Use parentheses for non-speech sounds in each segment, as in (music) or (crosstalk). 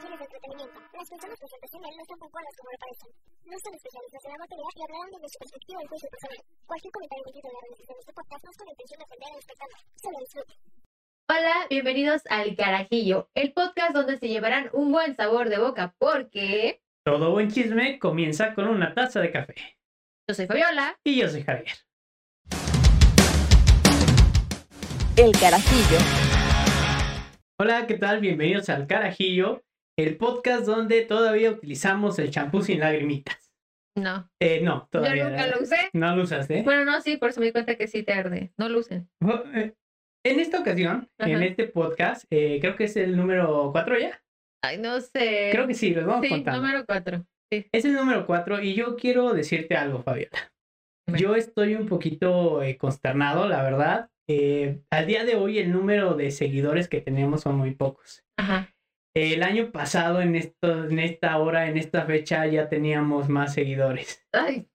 fines de entretenimiento. Las personas presentes en él no están tan cuerdas como lo parecen. No son especialistas en la materia y hablarán desde su perspectiva y juicio personal. Cualquier comentario emitido en la realización de este podcast no es con la intención de ofender al espectador. Solo disfrute. Hola, bienvenidos al Carajillo, el podcast donde se llevarán un buen sabor de boca porque Todo buen chisme comienza con una taza de café. yo soy Fabiola. Y yo soy Javier. El Carajillo. Hola, ¿qué tal? Bienvenidos al Carajillo, el podcast donde todavía utilizamos el champú sin lagrimitas. No, Eh, no, todavía. yo nunca lo usé. No lo usaste. Bueno, no, sí, por eso me di cuenta que sí te arde. No lo usen. Oh, eh, En esta ocasión, en Ajá. este podcast, eh, creo que es el número 4 ya. Ay, no sé. Creo que sí, los vamos Sí, contando. número cuatro. Sí. Es el número 4 y yo quiero decirte algo, Fabiola. Yo estoy un poquito eh, consternado, la verdad. Eh, al día de hoy el número de seguidores que tenemos son muy pocos. Ajá. El año pasado, en, esto, en esta hora, en esta fecha, ya teníamos más seguidores. Ay,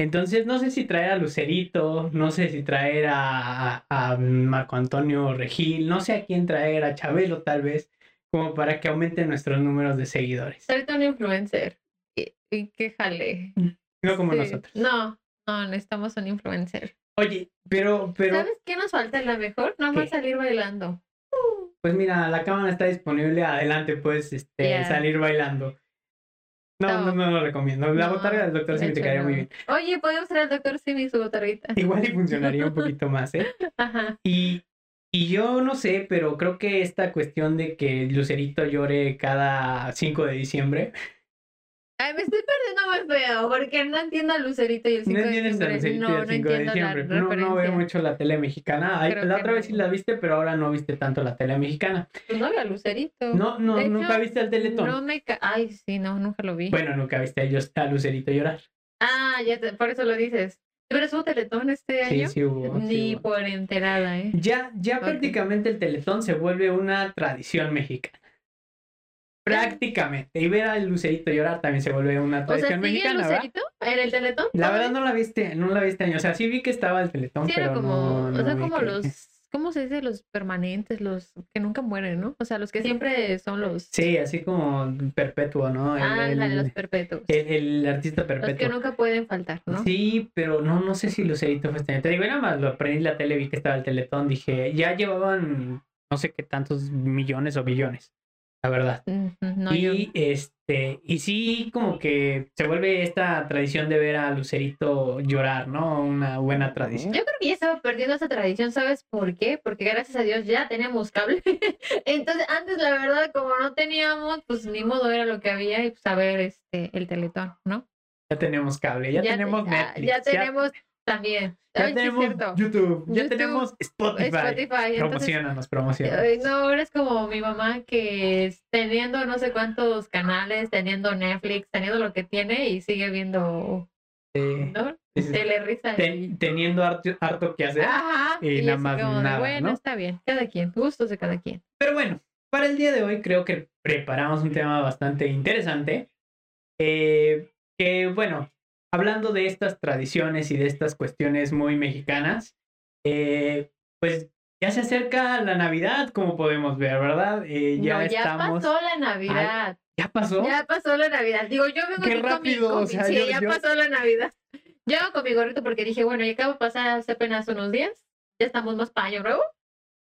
Entonces, no sé si traer a Lucerito, no sé si traer a, a- a Marco Antonio Regil, no sé a quién traer, a Chabelo tal vez, como para que aumenten nuestros números de seguidores. ahorita un influencer. Y, y que jale. No como Sí. nosotros. No, no, necesitamos un influencer. Oye, pero, pero, ¿Sabes qué nos falta la mejor? Nada más salir bailando. Pues mira, la cámara está disponible, adelante puedes este, salir bailando. No, no, No. no, lo recomiendo. La No, botarga del sí me te quedaría muy bien. Oye, podemos traer al doctor Simi su botarguita. (laughs) Igual y funcionaría un poquito más, ¿eh? (laughs) Ajá. Y, y yo no sé, pero creo que esta cuestión de que Lucerito llore cada 5 de diciembre. Ay, me estoy perdiendo más feo porque no entiendo a Lucerito y el 5 No de entiendes a diciembre. Lucerito no, y el no 5 de entiendo diciembre. la No, no veo mucho la tele mexicana. Ay, la otra vez sí no. la viste, pero ahora no viste tanto la tele mexicana. Pues no veo a Lucerito. No, no, De nunca hecho, viste el Teletón. No me ca- Ay, sí, no, nunca lo vi. Bueno, nunca viste a, ellos- a Lucerito llorar. Ah, ya te- por eso lo dices. ¿Pero un teletón este año? sí hubo. sí Ni hubo. por enterada, ¿eh? Ya, ya Ok. prácticamente el Teletón se vuelve una tradición mexicana. Prácticamente. Y ver al Lucerito llorar también se vuelve una O sea, tradición ¿sigue el mexicana, ¿verdad? Lucerito en el teletón? La verdad no la viste, no la viste año. O sea, sí vi que estaba el Teletón, Sí, pero era como, no, no o sea, vi como que- los, ¿cómo se dice? Los permanentes, los que nunca mueren, ¿no? O sea, los que siempre son los, Sí, así como perpetuo, ¿no? El, ah, el- los perpetuos. el- el artista Los que perpetuo. nunca pueden faltar, ¿no? Sí, pero no, no sé si Lucerito fue este año. Te digo, nada más lo aprendí en la tele, vi que estaba el Teletón, dije, ya llevaban no sé qué tantos millones o billones, la verdad. Yo- y este, y sí, como que se vuelve esta tradición de ver a Lucerito llorar, ¿no? Una buena tradición. Yo creo que ya estaba perdiendo esa tradición, ¿sabes por qué? Porque gracias a Dios ya tenemos cable. (laughs) Entonces, antes la verdad, como no teníamos, pues ni modo era lo que había y pues a ver este el Teletón, ¿no? Ya tenemos cable, ya, te- tenemos ah, Netflix, Ya tenemos también. ya Ay, tenemos. YouTube, ya YouTube, tenemos Spotify. Spotify. Promocionanos, promocionanos. ay, no, ahora es como mi mamá que teniendo no sé cuántos canales, teniendo Netflix, teniendo lo que tiene y sigue viendo, ¿no? Telerisa. Ten- teniendo harto, harto que hacer. Ajá. y y nada más como nada, bueno, ¿no? está bien. Cada quien, gustos de cada quien. Pero bueno, para el día de hoy creo que preparamos un tema bastante interesante. eh, que bueno, hablando de estas tradiciones y de estas cuestiones muy mexicanas, eh, pues ya se acerca la Navidad, como podemos ver, ¿verdad? Eh, ya no, ya estamos. pasó la Navidad. ¿Ya pasó? Ya pasó la Navidad. Digo, yo vengo Qué aquí con mi- con o mi- sea, sí, yo- ya yo- pasó la Navidad. Yo vengo con mi gorrito porque dije, bueno, ya acabo de pasar hace apenas unos días. Ya estamos más para año nuevo.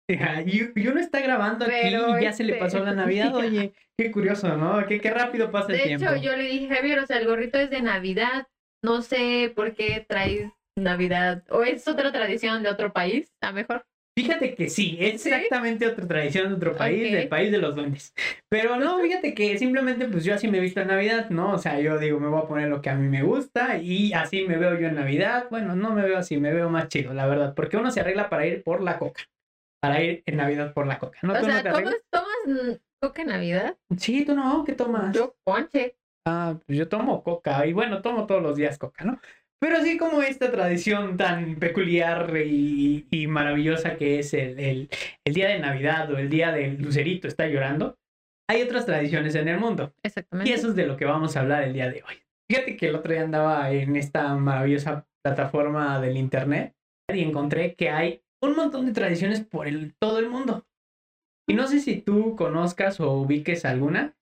Y, y uno está grabando aquí y ya se le este, pasó la Navidad. (laughs) Oye, qué curioso, ¿no? Qué, qué rápido pasa el De tiempo. hecho, yo le dije, Javier, o sea, el gorrito es de Navidad. No sé por qué traes Navidad. O es otra tradición de otro país, a mejor. Fíjate que sí, es ¿Sí? exactamente otra tradición de otro país, Ok. del país de los duendes. Pero no, fíjate que simplemente pues yo así me he visto en Navidad, ¿no? O sea, yo digo, me voy a poner lo que a mí me gusta y así me veo yo en Navidad. Bueno, no me veo así, me veo más chido, la verdad, porque uno se arregla para ir por la coca. Para ir en Navidad por la coca. ¿No? o ¿Tú no sea, ¿tomas, tomas mm, coca en Navidad? Sí, tú no, ¿qué tomas? Yo ponche. Ah, pues yo tomo coca y bueno, tomo todos los días coca, ¿no? Pero así como esta tradición tan peculiar y, y maravillosa que es el, el- el día de Navidad o el día del Lucerito está llorando, hay otras tradiciones en el mundo. Exactamente. Y eso es de lo que vamos a hablar el día de hoy. Fíjate que el otro día andaba en esta maravillosa plataforma del internet y encontré que hay un montón de tradiciones por el, todo el mundo. Y no sé si tú conozcas o ubiques alguna,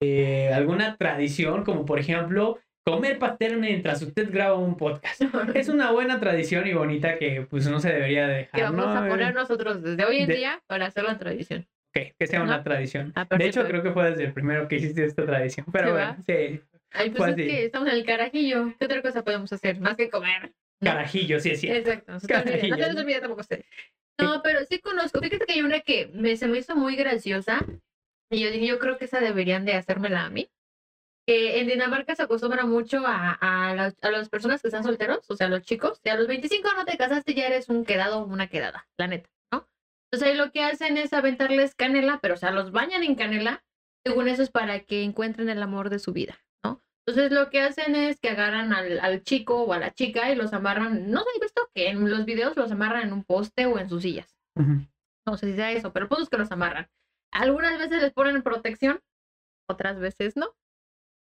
eh, alguna tradición, como por ejemplo comer pastel mientras usted graba un podcast. (laughs) Es una buena tradición y bonita que pues no se debería dejar. que vamos ¿no? a poner nosotros desde hoy en de- día para hacer la tradición. Ok, que sea una Ajá. tradición. Ah, De hecho, creo que fue desde el primero que hiciste esta tradición. Pero Sí, bueno, ¿va? sí. Ay, pues es que estamos en el carajillo. ¿Qué otra cosa podemos hacer? Más que comer. ¿no? Carajillo, sí cierto. Exacto, no se te olvide, no se Carajillo. les olvide tampoco a ustedes. No, pero sí conozco. Fíjate que hay una que me, se me hizo muy graciosa. Y yo dije, yo creo que esa deberían de hacérmela a mí. Que en Dinamarca se acostumbra mucho a, a, las, a las personas que están solteros, o sea, los chicos. Si a los 25 no te casaste, ya eres un quedado o una quedada, la neta, ¿no? Entonces ahí lo que hacen es aventarles canela, pero o sea, los bañan en canela. Según eso es para que encuentren el amor de su vida, ¿no? Entonces lo que hacen es que agarran al, al chico o a la chica y los amarran, no sé, he visto que en los videos los amarran en un poste o en sus sillas. Ujú. No sé si sea eso, pero el punto es que los amarran. Algunas veces les ponen protección, otras veces no.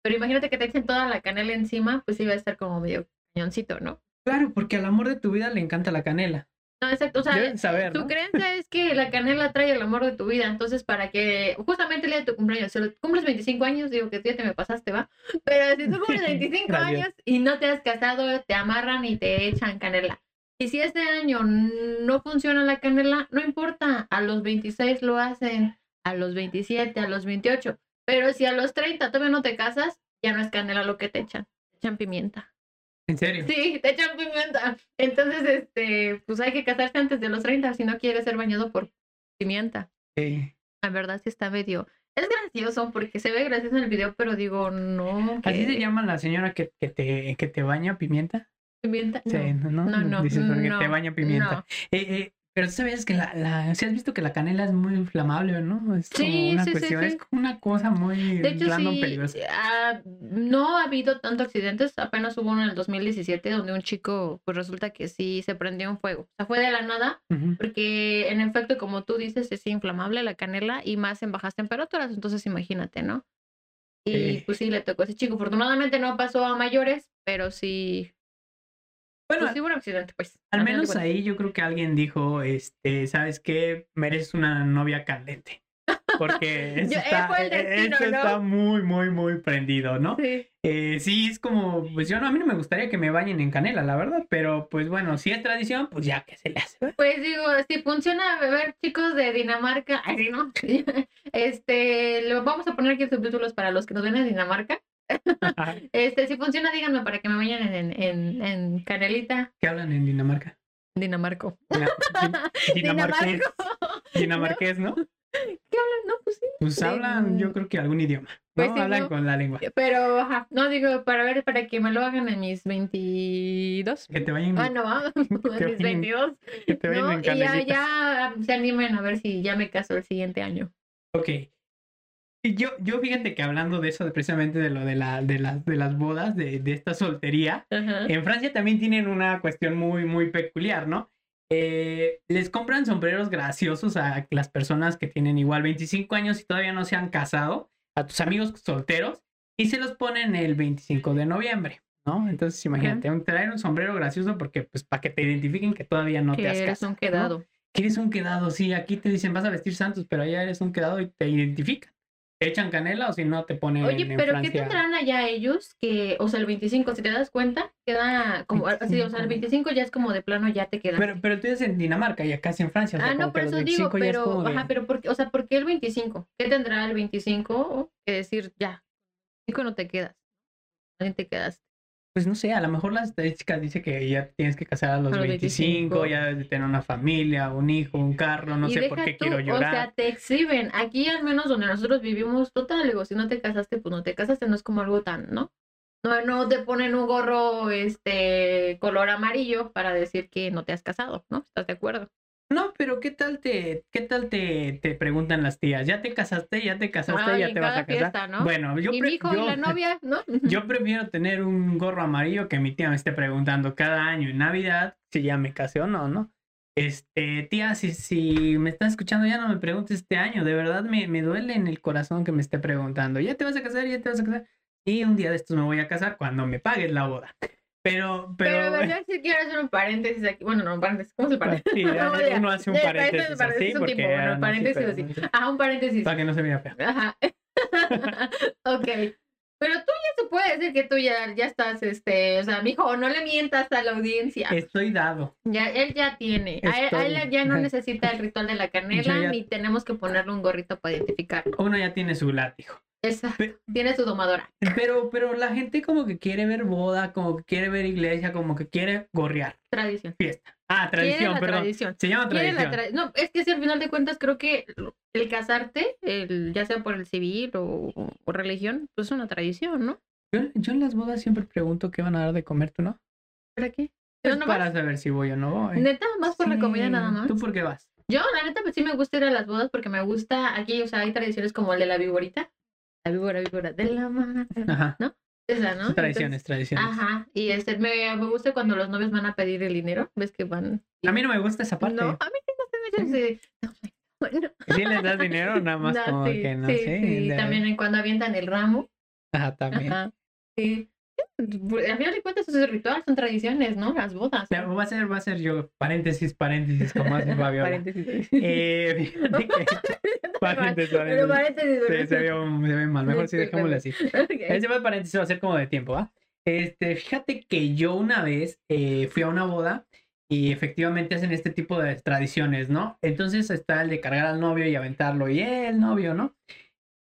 Pero imagínate que te echen toda la canela encima, pues iba a estar como medio cañoncito, ¿no? Claro, porque al amor de tu vida le encanta la canela. No, exacto. O sea, saber, tu creencia es que la canela trae el amor de tu vida. Entonces, para que justamente el día de tu cumpleaños, si lo- cumples 25 años, digo que tú ya te me pasaste, ¿va? Pero si tú cumples (laughs) 25 Gracias. años y no te has casado, te amarran y te echan canela. Y si este año no funciona la canela, no importa, a los 26 lo hacen, a los 27, a los 28. Pero si a los 30 todavía no te casas, ya no es canela lo que te echan, te echan pimienta. En serio. Sí, te echan pimienta. Entonces, este, pues hay que casarse antes de los 30 si no quieres ser bañado por pimienta. Sí. La verdad sí está medio... Es gracioso porque se ve gracioso en el video, pero digo, no. ¿Así se llama la señora que, que te, que te baña pimienta? Pimienta. Sí, No, no, no, no. Dices porque no, te baña pimienta. Eh, eh, pero tú sabes que la, la, si has visto que la canela es muy inflamable, ¿no? Es como Sí, una sí, cuestión, sí. es una cosa muy De hecho, random peligrosa. ah, no ha habido tantos accidentes. Apenas hubo uno en el 2017 donde un chico, pues resulta que sí se prendió en fuego. O sea, fue de la nada porque en efecto, como tú dices, es inflamable la canela y más en bajas temperaturas, entonces imagínate, ¿no? Y pues sí, le tocó a ese chico. Afortunadamente no pasó a mayores, pero sí, Bueno, pues sí hubo un accidente, pues. al menos ahí yo creo que alguien dijo, este, ¿sabes qué? Mereces una novia candente. Porque (laughs) eso, Yo- eh, está, eh, destino, eso ¿no? está muy, muy, muy prendido, ¿no? Sí. Eh, sí, es como, pues yo no, a mí no me gustaría que me bañen en canela, la verdad, pero pues bueno, si es tradición, pues ya que se le hace. ¿verdad? Pues digo, si funciona beber chicos de Dinamarca, (laughs) así no. (laughs) Este, lo vamos a poner aquí subtítulos para los que nos ven en Dinamarca. (laughs) Este, si funciona, díganme para que me vayan en, en, en Canelita, ¿Qué hablan en Dinamarca? Dinamarco. Dina- din- (laughs) Dinamarqués. Dinamarqués, ¿no? ¿Qué hablan? No, pues sí. Pues hablan, yo creo que algún idioma. ¿no? Pues sí, hablan ¿no? con la lengua. Pero, ajá, no digo, para ver, para que me lo hagan en mis 22. Que te vayan, Ah, no, Que (laughs) en mis vayan- 22. que te vayan ¿no? en Y ya, ya se animen a ver si ya me caso el siguiente año. Ok. Yo, yo fíjate que hablando de eso, de precisamente de lo de, la, de, las, de las bodas, de, de esta soltería, Ajá. en Francia también tienen una cuestión muy, muy peculiar, ¿no? Eh, les compran sombreros graciosos a las personas que tienen igual 25 años y todavía no se han casado, a tus amigos solteros, y se los ponen el 25 de noviembre, ¿no? Entonces imagínate, un, traer un sombrero gracioso porque, pues, para que te identifiquen que todavía no que te has casado. un ¿no? quedado. Que eres un quedado, sí, aquí te dicen vas a vestir santos, pero allá eres un quedado y te identifican. Echan canela o si no te ponen Oye, en, pero ¿qué Francia. tendrán allá ellos? Que, o sea, el 25, si te das cuenta, queda como, así, o sea, el 25 ya es como de plano, ya te queda. Pero, pero tú eres en Dinamarca y acá es en Francia. o sea, ah, no, por eso digo, 25 ya es pero, como de- ajá, pero ¿por qué, o sea, ¿por qué el 25? ¿Qué tendrá el 25? Que decir, ya, 25 no te quedas. Nadie te quedas. Pues no sé, a lo mejor las estadísticas dice que ya tienes que casar a los, A los 25, 25. ya tener una familia, un hijo, un carro, no y sé por qué tú, quiero O llorar. sea, te exhiben. Aquí, al menos donde nosotros vivimos, total, digo, si no te casaste, pues no te casaste, no es como algo tan, ¿no? No, no te ponen un gorro, este, color amarillo para decir que no te has casado, ¿no? ¿Estás de acuerdo? No, pero ¿qué tal te, qué tal te, te preguntan las tías? ¿Ya te casaste? ¿Ya te casaste? ¿Ya te vas a casar? fiesta, ¿no? Bueno, yo, y mi hijo yo- y la novia, ¿no? (laughs) Yo prefiero tener un gorro amarillo que mi tía me esté preguntando cada año en Navidad si ya me casé o no, ¿no? Este, tía, si, si me estás escuchando, ya no me preguntes este año. De verdad me, me duele en el corazón que me esté preguntando. ¿Ya te vas a casar? ¿Ya te vas a casar? Y un día de estos me voy a casar cuando me pagues la boda. Pero, Pero, pero. yo sí quiero hacer un paréntesis aquí. Bueno, no, un paréntesis. ¿Cómo se paréntesis? Sí, ya, (laughs) No, ya. uno hace un Ya, paréntesis, paréntesis así porque tipo, bueno, ah, paréntesis pero así. Ah, un paréntesis. para que no se vea feo. Ajá. (laughs) ok. Pero tú ya se puede decir que tú ya, ya estás, este, o sea, mijo, no le mientas a la audiencia. Estoy dado. Ya, él ya tiene. A él, a él ya no necesita el ritual de la (laughs) canela, ya- ni tenemos que ponerle un gorrito para identificarlo. Uno ya tiene su látigo. Esa, Pe- tiene su domadora. Pero, pero la gente como que quiere ver boda, como que quiere ver iglesia, como que quiere gorrear. Tradición. Fiesta. Ah, tradición, la perdón. tradición. Se llama tradición. tra- no, es que si al final de cuentas creo que el casarte, el, ya sea por el civil o, o religión, pues es una tradición, ¿no? Yo, yo en las bodas siempre pregunto qué van a dar de comer, ¿tú no? ¿Para qué? Es ¿Yo nomás? para saber si voy o no voy. Neta, más por la comida nada más. ¿Tú por qué vas? Yo, la neta, pues sí me gusta ir a las bodas porque me gusta, aquí, o sea, hay tradiciones como el de la viborita. La víbora, víbora de la mano. Ajá. Esa, ¿no? Tradiciones, tradiciones. Ajá. Y este, me, me gusta cuando los novios van a pedir el dinero. ¿Ves que van? y- A mí no me gusta esa parte. No, a mí no se me hace. No, bueno. ¿Sí les das dinero? Nada más (laughs) No, como sí, que no sí, sé. sí, de- También cuando avientan el ramo. Ajá, también. Ajá. Sí. Al final de cuentas, eso es ritual, son tradiciones, ¿no? Las bodas. Pero Va a ser, va a ser yo, paréntesis, paréntesis, como hace (laughs) Fabiola. Paréntesis. Eh, (laughs) fíjate que- paréntesis, Pero paréntesis. paréntesis. Sí, se vio, se ve mal. Mejor sí, Sí, dejémoslo así. Ok. Ese paréntesis, va a ser como de tiempo, ¿va? Este, fíjate que yo una vez eh, fui a una boda y efectivamente hacen este tipo de tradiciones, ¿no? Entonces está el de cargar al novio y aventarlo y eh, el novio, ¿no?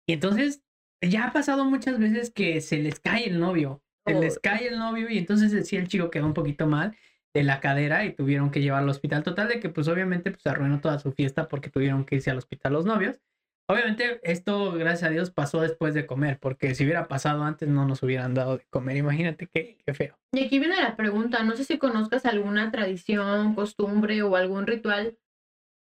Y entonces ya ha pasado muchas veces que se les cae el novio, se les cae el novio y entonces sí el chico quedó un poquito mal de la cadera y tuvieron que llevarlo al hospital. Total de que pues obviamente pues arruinó toda su fiesta porque tuvieron que irse al hospital los novios. Obviamente esto, gracias a Dios, pasó después de comer, porque si hubiera pasado antes no nos hubieran dado de comer. Imagínate qué, qué feo. Y aquí viene la pregunta, no sé si conozcas alguna tradición, costumbre o algún ritual,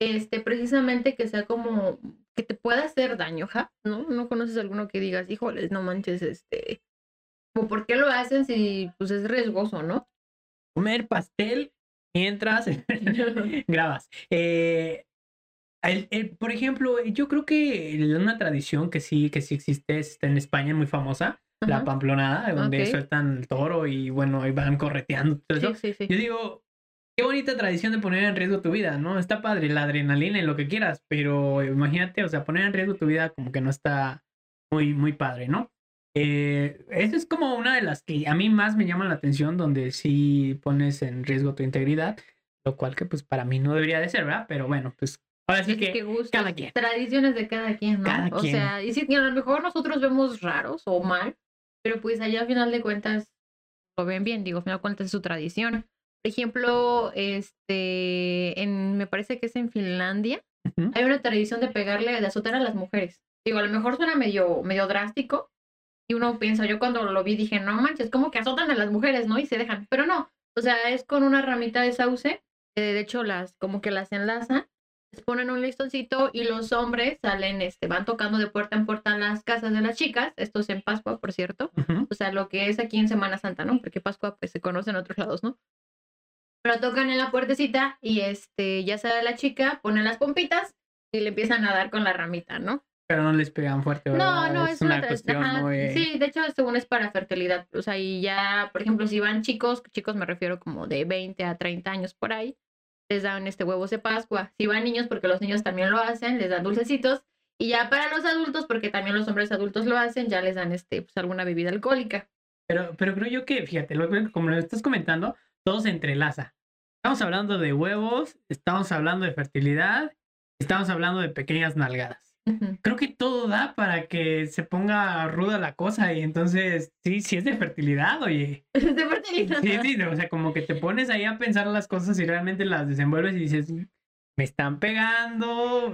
este, precisamente que sea como, que te pueda hacer daño, ¿ja? ¿No? ¿No conoces alguno que digas, híjoles, no manches, este, por qué lo hacen si, pues es riesgoso, ¿no? Comer pastel mientras (laughs) (laughs) grabas. Eh, el- el- por ejemplo, yo creo que una tradición que sí, que sí existe es en España, muy famosa, la pamplonada, donde sueltan el toro y bueno, y van correteando. todo eso. Sí, sí, sí. Yo digo, qué bonita tradición de poner en riesgo tu vida, ¿no? Está padre la adrenalina y lo que quieras, pero imagínate, o sea, poner en riesgo tu vida como que no está muy, muy padre, ¿no? Eh, eso es como una de las que a mí más me llaman la atención, donde sí pones en riesgo tu integridad, lo cual que pues para mí no debería de ser, ¿verdad? Pero bueno, pues ahora sí Es que que gustos, cada quien. Tradiciones de cada quien, ¿no? Cada o quien. sea, y sí, a lo mejor nosotros vemos raros o mal, pero pues allá al final de cuentas lo ven bien, digo, al final de cuentas es su tradición. Por ejemplo, este, en, me parece que es en Finlandia, hay una tradición de pegarle, de azotar a las mujeres. Digo, a lo mejor suena medio, medio drástico, y uno piensa, yo cuando lo vi dije, no manches, como que azotan a las mujeres, ¿no? Y se dejan, pero no, o sea, es con una ramita de sauce, eh, de hecho las, como que las enlazan, les ponen un listoncito y los hombres salen, este, van tocando de puerta en puerta en las casas de las chicas, esto es en Pascua, por cierto, o sea, lo que es aquí en Semana Santa, ¿no? Porque Pascua pues se conoce en otros lados, ¿no? Pero tocan en la puertecita y este, ya sale la chica, ponen las pompitas y le empiezan a dar con la ramita, ¿no? Pero no les pegan fuerte, No, ¿verdad? no, es, una, tra- cuestión ajá, muy... Sí, de hecho, según es para fertilidad. O sea, y ya, por ejemplo, si van chicos, chicos me refiero como de 20 a 30 años por ahí, les dan este huevos de Pascua. Si van niños, porque los niños también lo hacen, les dan dulcecitos. Y ya para los adultos, porque también los hombres adultos lo hacen, ya les dan este, pues alguna bebida alcohólica. Pero, pero creo yo que, fíjate, lo como lo estás comentando, todo se entrelaza. Estamos hablando de huevos, estamos hablando de fertilidad, estamos hablando de pequeñas nalgadas. Creo que todo da para que se ponga ruda la cosa y entonces, sí, sí es de fertilidad, oye. (laughs) De fertilidad. Sí, sí, o sea, como que te pones ahí a pensar las cosas y realmente las desenvuelves y dices, me están pegando,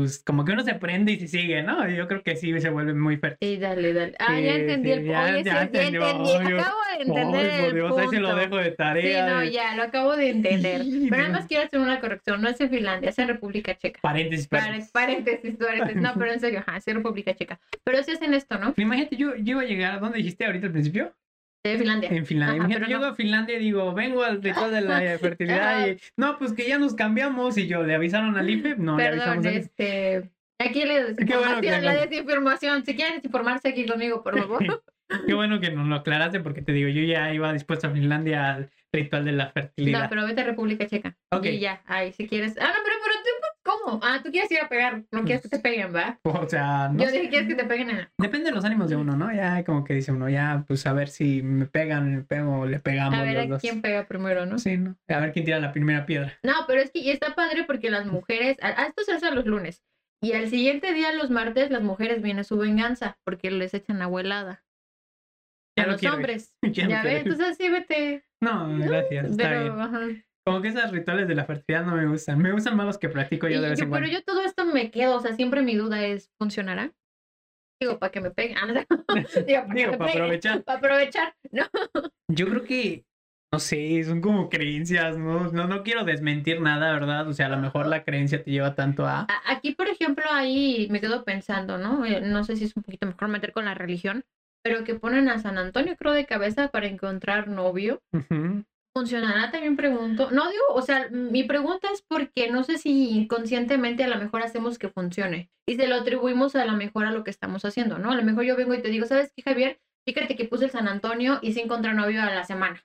pues, como que uno se prende y se sigue, ¿no? Yo creo que sí se vuelve muy fértil. Sí, dale, dale. Ah, ya Sí, entendí sí, el sí, ya ya entendí. obvio. Acabo de entender Ay, el Dios, punto. ahí se lo dejo de Sí, tarea. no, de- ya, lo acabo de entender. Sí, Pero no. nada más quiero hacer una corrección. No es en Finlandia, es en República Checa. Paréntesis, paréntesis. Paréntesis, paréntesis. No, pero en serio, ajá, es en República Checa. Pero sí hacen esto, ¿no? Imagínate, yo, yo iba a llegar, ¿a dónde dijiste ahorita al principio? De Finlandia. En Finlandia. Ajá, pero llego no. a Finlandia y digo, vengo al ritual de la (laughs) fertilidad y no, pues que ya nos cambiamos y yo, ¿le avisaron al IFE? No, le avisamos al IFE. este. Aquí Qué bueno que la no- desinformación. Si quieren desinformarse aquí conmigo, por favor. (laughs) Qué bueno que nos lo aclaraste porque te digo, yo ya iba dispuesto a Finlandia al ritual de la No, fertilidad. pero vete a República Checa. Ok. Y ya, ahí, si quieres. Ah, no, pero, ¿cómo ah, tú quieres ir a pegar, no quieres que te peguen, ¿va? (laughs) O sea, no Yo dije, quieres que te peguen. Depende de los ánimos de uno, ¿no? Ya como que dice uno, ya, pues a ver si me pegan, me pego, o le pegamos A ver los a dos. quién pega primero, ¿no? Sí, ¿no? A ver quién tira la primera piedra. No, pero es que y está padre porque las mujeres, a, esto se hace los lunes, y al siguiente día, los martes, las mujeres viene su venganza, porque les echan agua helada. Ya a no los hombres. (laughs) Ya Ya ves, entonces sí, vete. No, gracias, está bien. ajá. Como que esos rituales de la fertilidad no me gustan. Me gustan más los que practico yo de vez en pero cuando. yo todo esto me quedo, o sea, siempre mi duda es, ¿funcionará? Digo, para que me peguen. Ah. (laughs) Digo, para (laughs) Digo, para aprovechar. Para aprovechar. No. Yo creo que, no sé, son como creencias, ¿no? No, no quiero desmentir nada, ¿verdad? O sea, a lo mejor la creencia te lleva tanto a... Aquí, por ejemplo, ahí me quedo pensando, ¿no? Eh, No sé si es un poquito mejor meter con la religión, pero que ponen a San Antonio, creo, de cabeza para encontrar novio. Ujú. ¿Funcionará? También pregunto. No digo, o sea, mi pregunta es porque no sé si inconscientemente a lo mejor hacemos que funcione y se lo atribuimos a lo mejor a lo que estamos haciendo, ¿no? A lo mejor yo vengo y te digo, ¿sabes qué, Javier? Fíjate que puse el San Antonio y se encontró novio a la semana.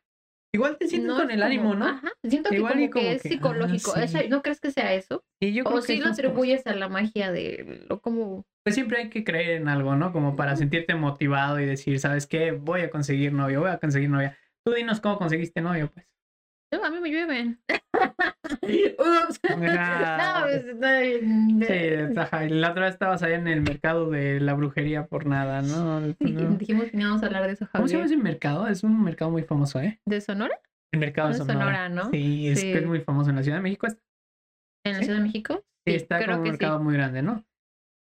Igual te sientes No con el como- ánimo, ¿no? Ajá, siento que Igual como, y como que es que, ah, psicológico. sí. Eso- ¿No crees que sea eso? Y yo creo O que si lo cosas- atribuyes a la magia de lo como... Pues siempre hay que creer en algo, ¿no? Como para sentirte motivado y decir, ¿sabes qué? Voy a conseguir novio, voy a conseguir novia. Tú dinos cómo conseguiste novio, pues. No, a mí me llueven. (laughs) Ups. Ah. (laughs) no, pues. Sí, y la otra vez estabas allá en el mercado de la brujería por nada, ¿no? (laughs) No. Dijimos que no íbamos a hablar de eso, ¿Cómo se llama Javier. ese mercado? Es un mercado muy famoso, ¿eh? ¿De Sonora? El mercado de De Sonora. Sonora, ¿no? Sí, es que Sí. es muy famoso en la Ciudad de México. está- ¿En la ¿Sí? Ciudad de México? Sí, está creo como un mercado sí. muy grande, ¿no?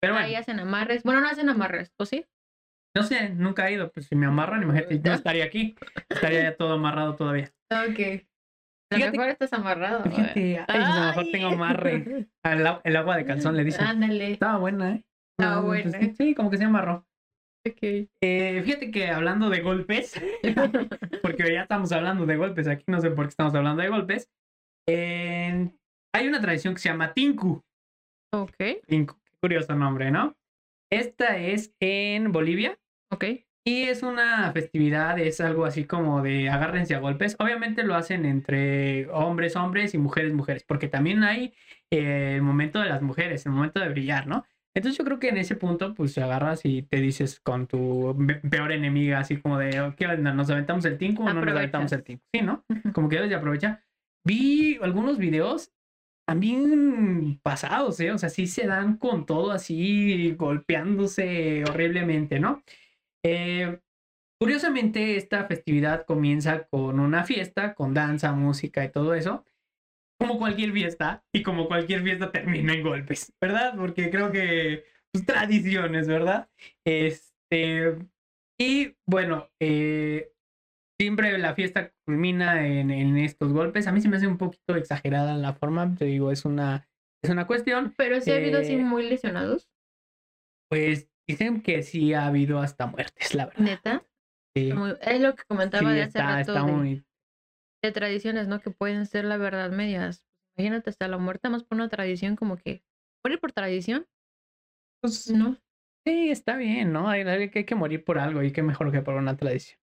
Pero bueno, Ahí hacen amarres. Bueno, no hacen amarres, ¿o sí? No sé, nunca he ido. Pues si me amarran, imagínate, no (laughs) estaría aquí. Estaría ya todo amarrado todavía. Ok. A lo mejor estás amarrado. Fíjate, ay, a lo mejor tengo amarre. Al el agua de calzón le dicen. Ándale. Estaba buena, ¿eh? Estaba No, pues, buena. sí, sí, como que se amarró. Ok. Eh, fíjate que hablando de golpes, (laughs) porque ya estamos hablando de golpes, aquí no sé por qué estamos hablando de golpes. hay una tradición que se llama Tinku. ok. Tinku, qué curioso nombre, ¿no? Esta es en Bolivia Ok. y es una festividad, es algo así como de agárrense a golpes. Obviamente lo hacen entre hombres, hombres y mujeres, mujeres, porque también hay eh, el momento de las mujeres, el momento de brillar, ¿no? Entonces yo creo que en ese punto, pues te agarras y te dices con tu peor enemiga, así como de, "Oh, ¿qué onda? ¿Nos aventamos el tinku o no nos aventamos el tinku? Sí, ¿no? Como que debes de aprovechar. Vi algunos videos también pasados, ¿eh? O sea, sí se dan con todo así, golpeándose horriblemente, ¿no? Eh, curiosamente, esta festividad comienza con una fiesta, con danza, música y todo eso. Como cualquier fiesta, y como cualquier fiesta termina en golpes, ¿verdad? Porque creo que, pues, tradiciones, ¿verdad? Este, y bueno, eh, siempre la fiesta culmina en, en estos golpes. A mí se me hace un poquito exagerada la forma, te digo, es una, es una cuestión. Pero sí ha habido así Eh, muy lesionados. Pues dicen que sí ha habido hasta muertes, la verdad. Neta. Sí, Muy- es lo que comentaba sí, de hace está, rato está de, muy... de tradiciones, ¿no? Que pueden ser la verdad medias. Imagínate hasta la muerte más por una tradición como que morir por tradición, pues, ¿no? Sí, está bien, ¿no? Hay, hay que hay que morir por algo y qué mejor que por una tradición.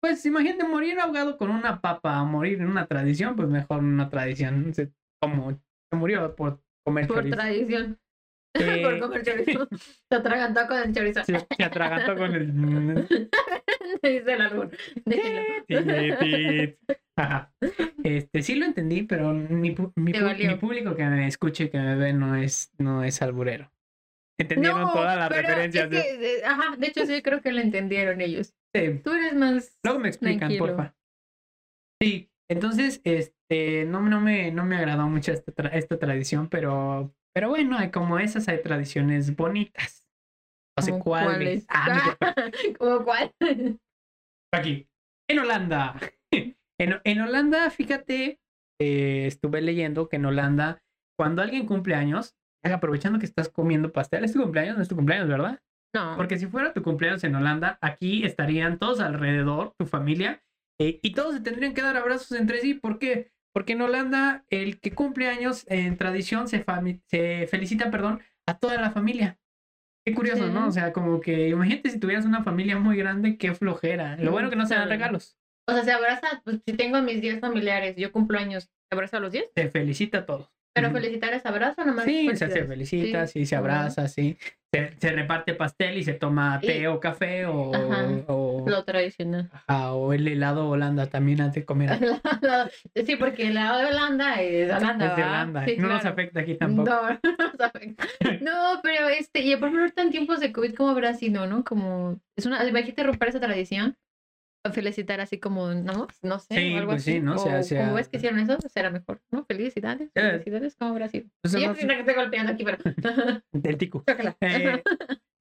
Pues imagínate morir ahogado con una papa, morir en una tradición, pues mejor una tradición. Como se murió por comer Por chorizo. tradición. Eh, (laughs) por comer chorizo. Se atragantó con el chorizo. Se, se atragantó con el... (laughs) Dice el. Ajá. Este, sí lo entendí, pero mi, público que me escuche y que me ve no es, no es alburero. Entendieron No, todas las referencias. es de- que, eh, ajá, de hecho sí creo que lo entendieron ellos. Sí. Tú eres más Luego me explican, tranquilo. porfa. Sí, entonces, este, no, no me, no me agradó mucho esta, tra- esta tradición, pero, pero bueno, hay como esas hay tradiciones bonitas. No sé ¿Cómo cuáles. (laughs) Ah, ¿Cómo cuál? (laughs) aquí. En Holanda. (laughs) En, en Holanda, fíjate, eh, estuve leyendo que en Holanda, cuando alguien cumple años, aprovechando que estás comiendo pastel, es tu cumpleaños, no es tu cumpleaños, ¿verdad? No. Porque si fuera tu cumpleaños en Holanda, aquí estarían todos alrededor, tu familia, eh, y todos se tendrían que dar abrazos entre sí. ¿Por qué? Porque en Holanda, el que cumple años en tradición se, felicita, perdón, a toda la familia. Qué curioso, Sí. ¿no? O sea, como que imagínate si tuvieras una familia muy grande, qué flojera. Lo bueno que no se dan regalos. O sea, se abraza, pues si tengo a mis 10 familiares, yo cumplo años, ¿se abraza a los 10? Se felicita a todos. Pero felicitar es abrazo, nomás. Sí, se, felicita, sí, se abraza, sí. Se, se reparte pastel y se toma Y- té o café o, Ajá. o, Lo tradicional. ajá, o el helado Holanda también antes de comer. (laughs) sí, porque el lado de Holanda es Holanda. Es de. Holanda. Sí, no nos afecta aquí tampoco. No, (laughs) no nos afecta. (laughs) No, pero este, y por ejemplo, en tiempos de COVID, ¿cómo habrá sido, no? Como, es una, imagínate romper esa tradición. Felicitar así como, no, no sé, Sí, o algo pues sí, así. ¿no? O sea, ves que hicieron eso, será mejor, ¿no? Felicidades, Eh. felicidades, ¿cómo habrá sido? Pues, Sí, no sé, que estoy golpeando aquí, pero... (laughs) del tico. Eh,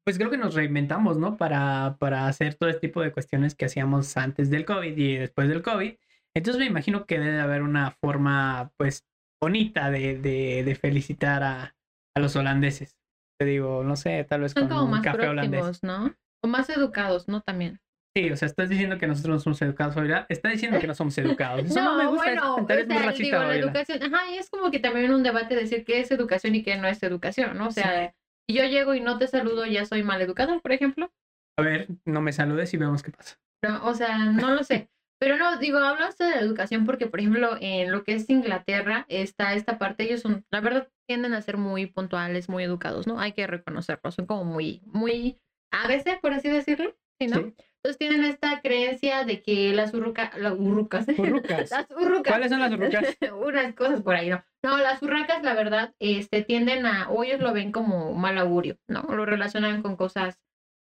pues creo que nos reinventamos, ¿no? Para, para hacer todo este tipo de cuestiones que hacíamos antes del COVID y después del COVID. Entonces me imagino que debe haber una forma, pues, bonita de, de, de felicitar a, a los holandeses. Te digo, no sé, tal vez Son con como un más café holandés. ¿no? O más educados, ¿no? También. Sí, o sea, estás diciendo que nosotros no somos educados, Fabiola. Está diciendo que no somos educados. Eso (laughs) no, me gusta. bueno, comentario es o muy sea, racista, digo, la educación, ajá, y es como que también un debate decir qué es educación y qué no es educación, ¿no? O sea, si yo llego y no te saludo, ya soy mal educada, por ejemplo. A ver, no me saludes y vemos qué pasa. No, o sea, no lo sé. (laughs) Pero no, digo, hablo hasta de la educación porque, por ejemplo, en lo que es Inglaterra, está esta parte, ellos son, la verdad, tienden a ser muy puntuales, muy educados, ¿no? Hay que reconocerlo, son como muy, muy, a veces, por así decirlo, ¿sí, no? Sí. Entonces tienen esta creencia de que las urrucas, las urrucas, Urrucas. (laughs) las urrucas. ¿Cuáles son las urrucas? (laughs) Unas cosas por ahí, ¿no? No, las urracas, la verdad, este, tienden a, o ellos lo ven como mal augurio, ¿no? Lo relacionan con cosas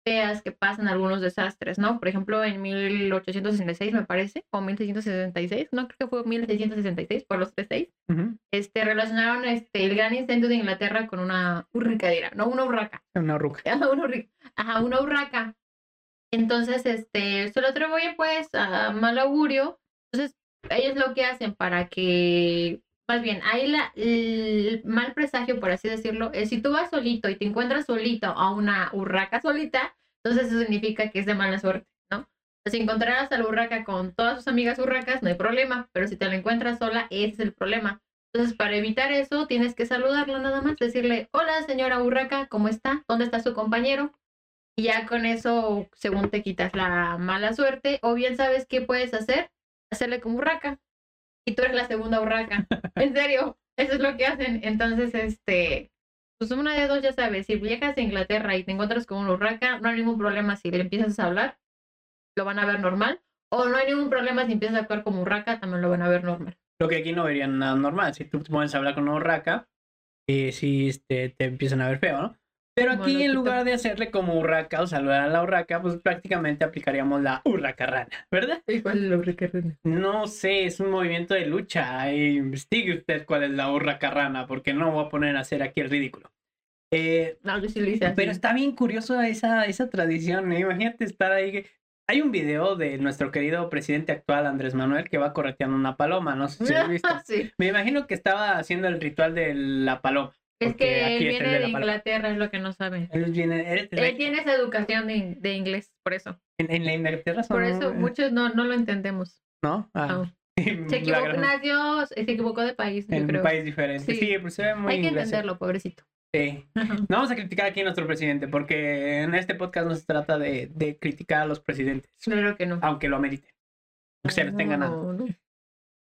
feas que pasan, algunos desastres, ¿no? Por ejemplo, en 1866, me parece, o 1666, no creo que fue 1666, por los tres seis, Ujú. este, relacionaron este, el gran incendio de Inglaterra con una urricadera, no, una urraca. Una urruca. (laughs) Ajá, una urri- Ajá, una urraca. Entonces, este, se lo atribuyen pues a mal augurio. Entonces, ellos lo que hacen para que, más bien, ahí la, el mal presagio, por así decirlo, es si tú vas solito y te encuentras solito a una urraca solita, entonces eso significa que es de mala suerte, ¿no? Si encontraras a la urraca con todas sus amigas urracas, no hay problema, pero si te la encuentras sola, ese es el problema. Entonces, para evitar eso, tienes que saludarla nada más, decirle, hola señora urraca, ¿cómo está? ¿Dónde está su compañero? Y ya con eso, según te quitas la mala suerte, o bien sabes qué puedes hacer, hacerle como urraca. Y tú eres la segunda urraca. (laughs) en serio, eso es lo que hacen. Entonces, este, pues una de dos ya sabes, si viajas a Inglaterra y te encuentras con una urraca, no hay ningún problema si le empiezas a hablar, lo van a ver normal. O no hay ningún problema si empiezas a actuar como urraca, también lo van a ver normal. Lo que aquí no verían nada normal. Si tú te pones a hablar con una urraca, eh, sí este, te empiezan a ver feo, ¿no? Pero aquí en lugar de hacerle como urraca o saludar a la urraca, pues prácticamente aplicaríamos la urraca rana, ¿verdad? ¿Y cuál es la urraca? No sé, es un movimiento de lucha. eh, Investigue usted cuál es la urraca rana, porque no voy a poner a hacer aquí el ridículo. Eh, No, yo sí lo hice pero está bien curioso esa, esa tradición, ¿eh? Imagínate estar ahí. que- Hay un video de nuestro querido presidente actual, Andrés Manuel, que va correteando una paloma, no sé si lo has (laughs) visto. sí. Me imagino que estaba haciendo el ritual de la paloma. Es que él viene de. Inglaterra, es lo que no saben. Él- Él tiene esa educación de, de inglés, por eso. en, en la Inglaterra son, Por eso muchos no, no lo entendemos. ¿no? Ah, No. (laughs) Se equivocó, gran- nació, se equivocó de país, yo en creo. un país diferente. Sí. Sí, pues se ve muy Hay que inglés. entenderlo, pobrecito. Sí. No vamos a criticar aquí a nuestro presidente, porque en este podcast no se trata de, de criticar a los presidentes, Claro que no. aunque lo meriten. Aunque se los tengan No, no.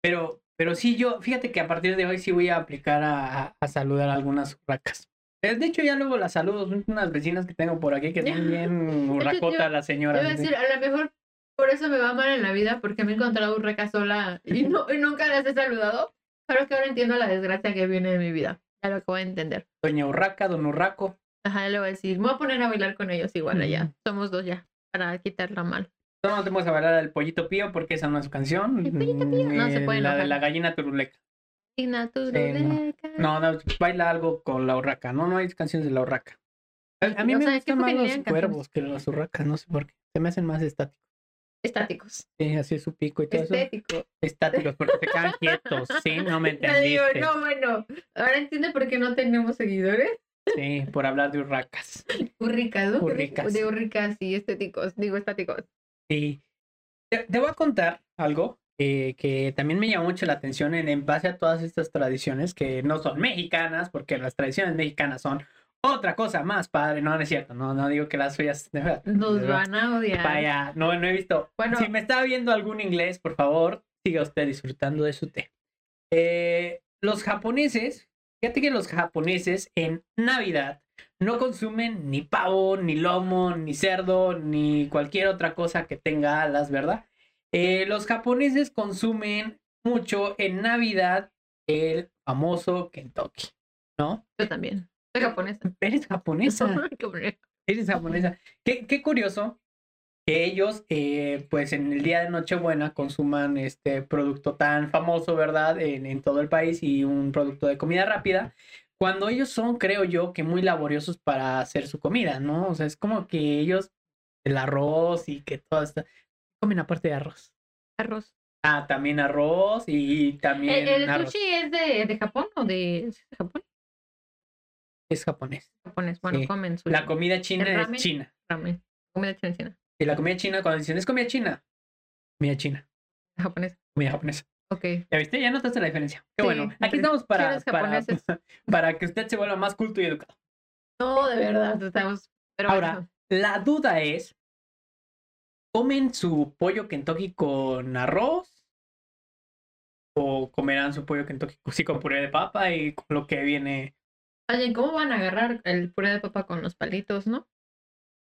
Pero, pero sí, yo, fíjate que a partir de hoy sí voy a aplicar a, a- saludar a algunas urracas. Eh, De hecho, ya luego las saludo. Son unas vecinas que tengo por aquí que son (laughs) bien urracotas yo- las Yo iba a decir, a lo mejor por eso me va mal en la vida, porque me he encontrado urraca sola y, no, y nunca las he saludado. Pero que ahora entiendo la desgracia que viene de mi vida. Ya lo acabo de entender. Doña Urraca, Don Urraco. Ajá, le voy a decir, me voy a poner a bailar con ellos igual allá. Somos dos ya, para quitarla mal. No, no te vamos a bailar el pollito pío porque esa no es su canción. El pollito pío, no se Eh, puede La de la gallina turuleca. Y no. No, no, baila algo con la urraca. No, no hay canciones de la urraca. A, a mí O me sea, gustan ¿qué más los cuervos que las urracas. No sé por qué. Se me hacen más estáticos. Estáticos. Sí, así es su pico y todo eso. Estético. Estáticos porque se quedan (laughs) quietos. Sí, no me Te digo, entendiste. no, bueno. Ahora entiende por qué no tenemos seguidores. Sí, por hablar de urracas. Urricas, ¿no? Urricas. De urricas y estéticos. Digo, estáticos. Sí. Te, te voy a contar algo eh, que también me llamó mucho la atención en, en base a todas estas tradiciones que no son mexicanas, porque las tradiciones mexicanas son otra cosa más padre. No, no es cierto. No, no digo que las suyas. de verdad, Nos de verdad. van a odiar. Vaya, no, no he visto. Bueno. si me está viendo algún inglés, por favor, siga usted disfrutando de su té. Eh, los japoneses Fíjate que los japoneses en Navidad no consumen ni pavo, ni lomo, ni cerdo, ni cualquier otra cosa que tenga alas, ¿verdad? Eh, los japoneses consumen mucho en Navidad el famoso Kentucky, ¿no? Yo también. Soy japonesa. Eres japonesa. (laughs) Eres japonesa. Qué, qué curioso que ellos, eh, pues en el día de Nochebuena, consuman este producto tan famoso, ¿verdad? En, en todo el país y un producto de comida rápida. Cuando ellos son, creo yo, que muy laboriosos para hacer su comida, ¿no? O sea, es como que ellos, el arroz y que todo está. Comen aparte de arroz. Arroz. Ah, también arroz y también ¿El, el arroz. sushi es de, de Japón o de, ¿es de Japón? Es japonés. Japonés. Bueno, Sí. comen sushi. La comida china ¿El es china. Ramen. Comida china, china. Y la comida china, cuando dicen es comida china, comida china, Japonés. comida japonesa. Ok. ¿Ya viste? Ya notaste la diferencia. Qué Sí, bueno. Aquí estamos para, (laughs) para, que usted se vuelva más culto y educado. No, de verdad. Estamos. Pero Ahora, bueno. la duda es, ¿comen su pollo Kentucky con arroz? ¿O comerán su pollo Kentucky (laughs) sí, con puré de papa y con lo que viene Oye, ¿cómo van a agarrar el puré de papa con los palitos, no?